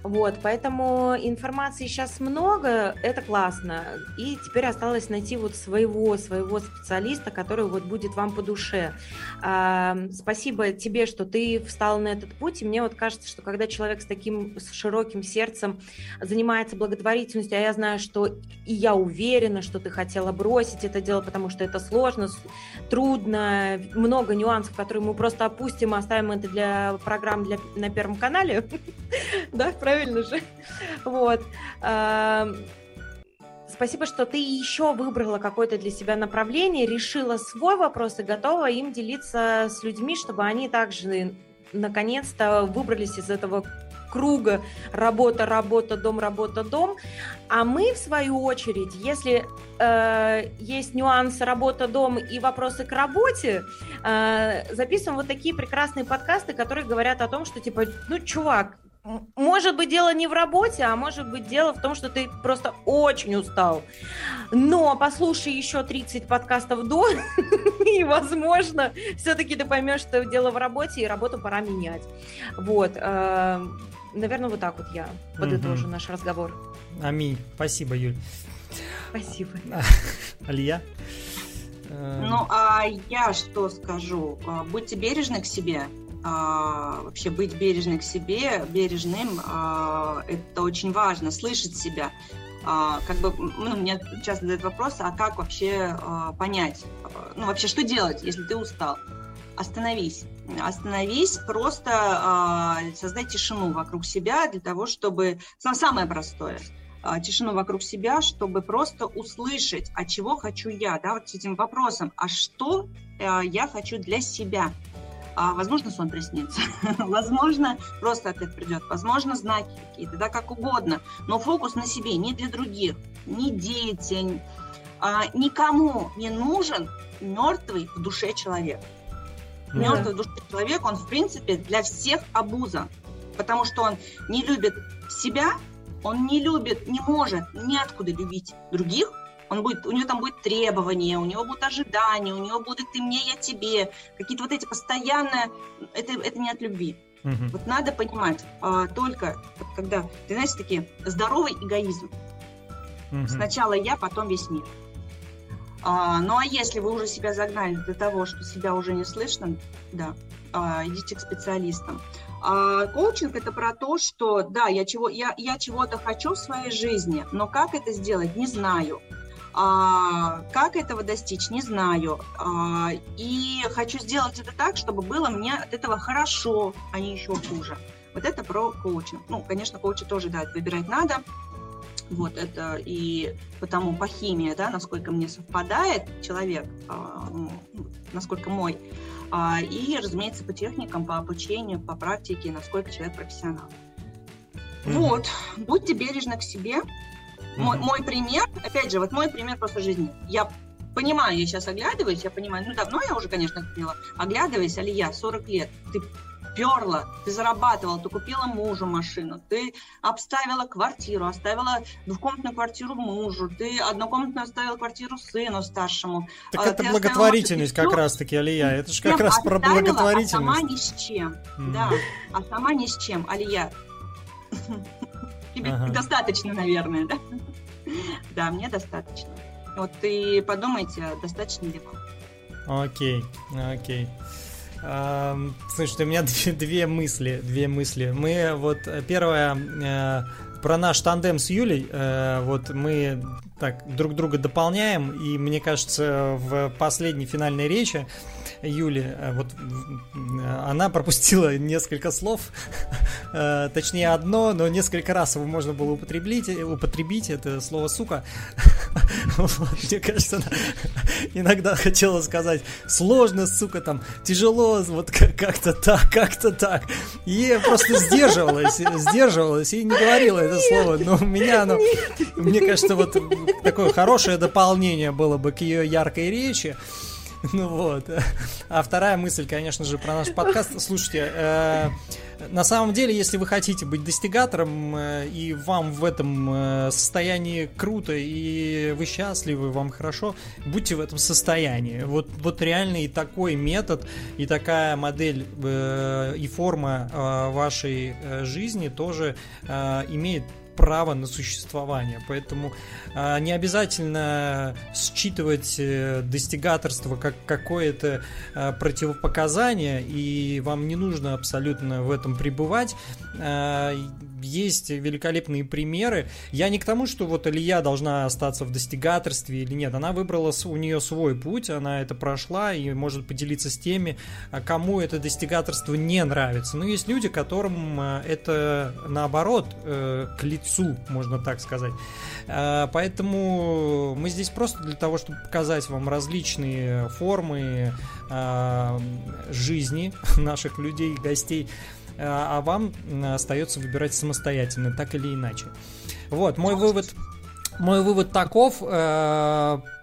Speaker 2: Вот, поэтому информации сейчас много, это классно. И теперь осталось найти вот своего, своего специалиста, который вот будет вам по душе. А, спасибо тебе, что ты встал на этот путь. И мне вот кажется, что когда человек с таким с широким сердцем занимается благотворительностью, а я знаю, что и я уверена, что ты хотела бросить это дело, потому что это сложно, трудно, много нюансов, которые мы просто опустим, оставим это для программ для, на Первом канале. [LAUGHS] Да, правильно же? Вот. Спасибо, что ты еще выбрала какое-то для себя направление, решила свой вопрос и готова им делиться с людьми, чтобы они также наконец-то выбрались из этого круга работа, работа, дом, работа, дом. А мы, в свою очередь, если э, есть нюансы работа, дом и вопросы к работе, э, записываем вот такие прекрасные подкасты, которые говорят о том, что типа, ну, чувак, может быть, дело не в работе, а может быть, дело в том, что ты просто очень устал. Но послушай еще 30 подкастов до, [LAUGHS] и, возможно, все-таки ты поймешь, что дело в работе, и работу пора менять. Вот. Э, наверное, вот так вот я подытожу угу. наш разговор.
Speaker 1: Аминь. Спасибо, Юль.
Speaker 2: Спасибо. [LAUGHS]
Speaker 1: Алия?
Speaker 3: Ну, а я что скажу? А, будьте бережны к себе, вообще быть бережным к себе, бережным, а, это очень важно, слышать себя. А, как бы, ну, мне часто задают вопрос, а как вообще а, понять, ну, вообще, что делать, если ты устал? Остановись. Остановись, просто а, создай тишину вокруг себя для того, чтобы... Самое простое тишину вокруг себя, чтобы просто услышать, а чего хочу я, да, вот с этим вопросом, а что э, я хочу для себя, а, возможно, сон приснится, [LAUGHS] возможно, просто ответ придет, возможно, знаки какие-то, да, как угодно, но фокус на себе, не для других, не дети, а, никому не нужен мертвый в душе человек. Да. Мертвый в душе человек, он, в принципе, для всех обуза, потому что он не любит себя, он не любит, не может ниоткуда любить других, он будет, у него там будет требования, у него будут ожидания, у него будет ты мне, я тебе, какие-то вот эти постоянные, это, это не от любви. Угу. Вот надо понимать, а, только вот когда, ты знаешь, такие здоровый эгоизм. Угу. Сначала я, потом весь мир. А, ну а если вы уже себя загнали до того, что себя уже не слышно, да, а, идите к специалистам. А, коучинг это про то, что да, я чего я, я чего-то хочу в своей жизни, но как это сделать, не знаю. А, как этого достичь, не знаю. А, и хочу сделать это так, чтобы было мне от этого хорошо, а не еще хуже. Вот это про коучинг. Ну, конечно, коуча тоже, да, выбирать надо. Вот это и потому по химии, да, насколько мне совпадает человек, а, ну, насколько мой. А, и, разумеется, по техникам, по обучению, по практике, насколько человек профессионал. Mm-hmm. Вот, будьте бережны к себе, мой, мой пример, опять же, вот мой пример просто жизни. Я понимаю, я сейчас оглядываюсь, я понимаю, ну давно я уже, конечно, поняла, оглядываясь, Алия, 40 лет, ты перла, ты зарабатывала, ты купила мужу машину, ты обставила квартиру, оставила двухкомнатную квартиру мужу, ты однокомнатную оставила квартиру сыну старшему.
Speaker 1: Так а, это благотворительность как раз-таки, Алия, это же как раз про благотворительность. А
Speaker 3: сама ни с чем, mm. да, а сама ни с чем, Алия. [LAUGHS] Тебе ага. достаточно, наверное, да? [LAUGHS] Да, мне достаточно. Вот и подумайте, достаточно ли
Speaker 1: вам. Окей, окей. Слушай, у меня [LAUGHS] две, мысли, две мысли. Мы вот первое э, про наш тандем с Юлей. Э, вот мы так друг друга дополняем, и мне кажется, в последней финальной речи Юли, э, вот она пропустила [LAUGHS] несколько слов, [LAUGHS] э, точнее одно, но несколько раз его можно было употребить, употребить это слово «сука». [LAUGHS] Мне кажется, она иногда хотела сказать «сложно, сука, там, тяжело, вот как-то так, как-то так». И просто сдерживалась, сдерживалась и не говорила это слово, но у меня оно, мне кажется, вот такое хорошее дополнение было бы к ее яркой речи. [LAUGHS] Ну вот. А вторая мысль, конечно же, про наш подкаст. Слушайте, э, на самом деле, если вы хотите быть достигатором, э, и вам в этом э, состоянии круто, и вы счастливы, вам хорошо, будьте в этом состоянии. Вот, вот реально и такой метод, и такая модель и форма вашей жизни тоже имеет право на существование. Поэтому э, не обязательно считывать э, достигаторство как какое-то э, противопоказание, и вам не нужно абсолютно в этом пребывать. Э, есть великолепные примеры. Я не к тому, что вот Илья должна остаться в достигаторстве или нет. Она выбрала у нее свой путь, она это прошла и может поделиться с теми, кому это достигаторство не нравится. Но есть люди, которым это наоборот э, к лицу, можно так сказать. А, поэтому мы здесь просто для того, чтобы показать вам различные формы жизни [LAUGHS] наших людей, гостей а вам остается выбирать самостоятельно, так или иначе. Вот, мой вывод, мой вывод таков.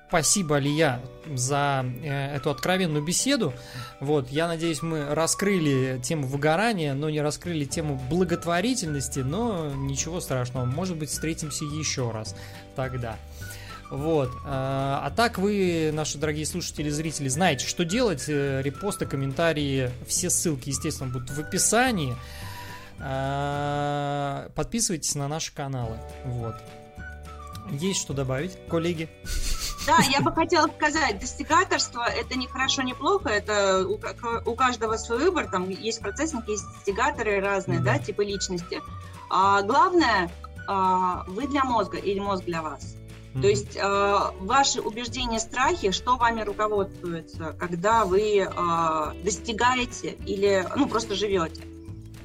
Speaker 1: Э, спасибо, Лия, за э, эту откровенную беседу. Вот, я надеюсь, мы раскрыли тему выгорания, но не раскрыли тему благотворительности, но ничего страшного. Может быть, встретимся еще раз тогда. Вот. А, а так вы, наши дорогие слушатели и зрители, знаете, что делать. Э, репосты, комментарии, все ссылки, естественно, будут в описании. Подписывайтесь на наши каналы. Вот. Есть что добавить, коллеги?
Speaker 3: Да, я бы хотела сказать, достигаторство это не хорошо, не плохо, это у, у каждого свой выбор, там есть процессники, есть достигаторы разные, да, да типы личности. А, главное, а, вы для мозга или мозг для вас. То есть э, ваши убеждения, страхи, что вами руководствуется, когда вы э, достигаете или ну просто живете.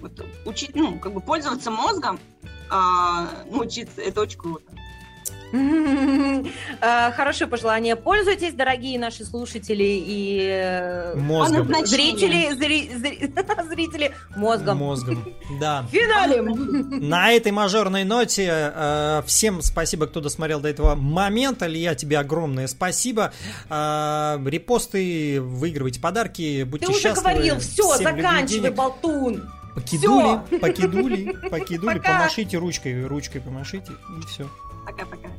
Speaker 3: Вот, учить, ну как бы пользоваться мозгом, э, научиться, это очень круто. [LAUGHS]
Speaker 2: Э, хорошее пожелание. Пользуйтесь, дорогие наши слушатели и э,
Speaker 1: мозгом. [LAUGHS]
Speaker 2: зрители, [LAUGHS] зрители мозгом.
Speaker 1: Мозгом, да.
Speaker 2: Финалем.
Speaker 1: На этой мажорной ноте э, всем спасибо, кто досмотрел до этого момента. Илья, тебе огромное спасибо. Репосты, выигрывайте подарки, будьте
Speaker 2: Ты
Speaker 1: счастливы.
Speaker 2: Ты уже говорил, все, заканчивай, болтун.
Speaker 1: Покидули, покидули, покидули, помашите ручкой, ручкой помашите, и все.
Speaker 3: Пока-пока.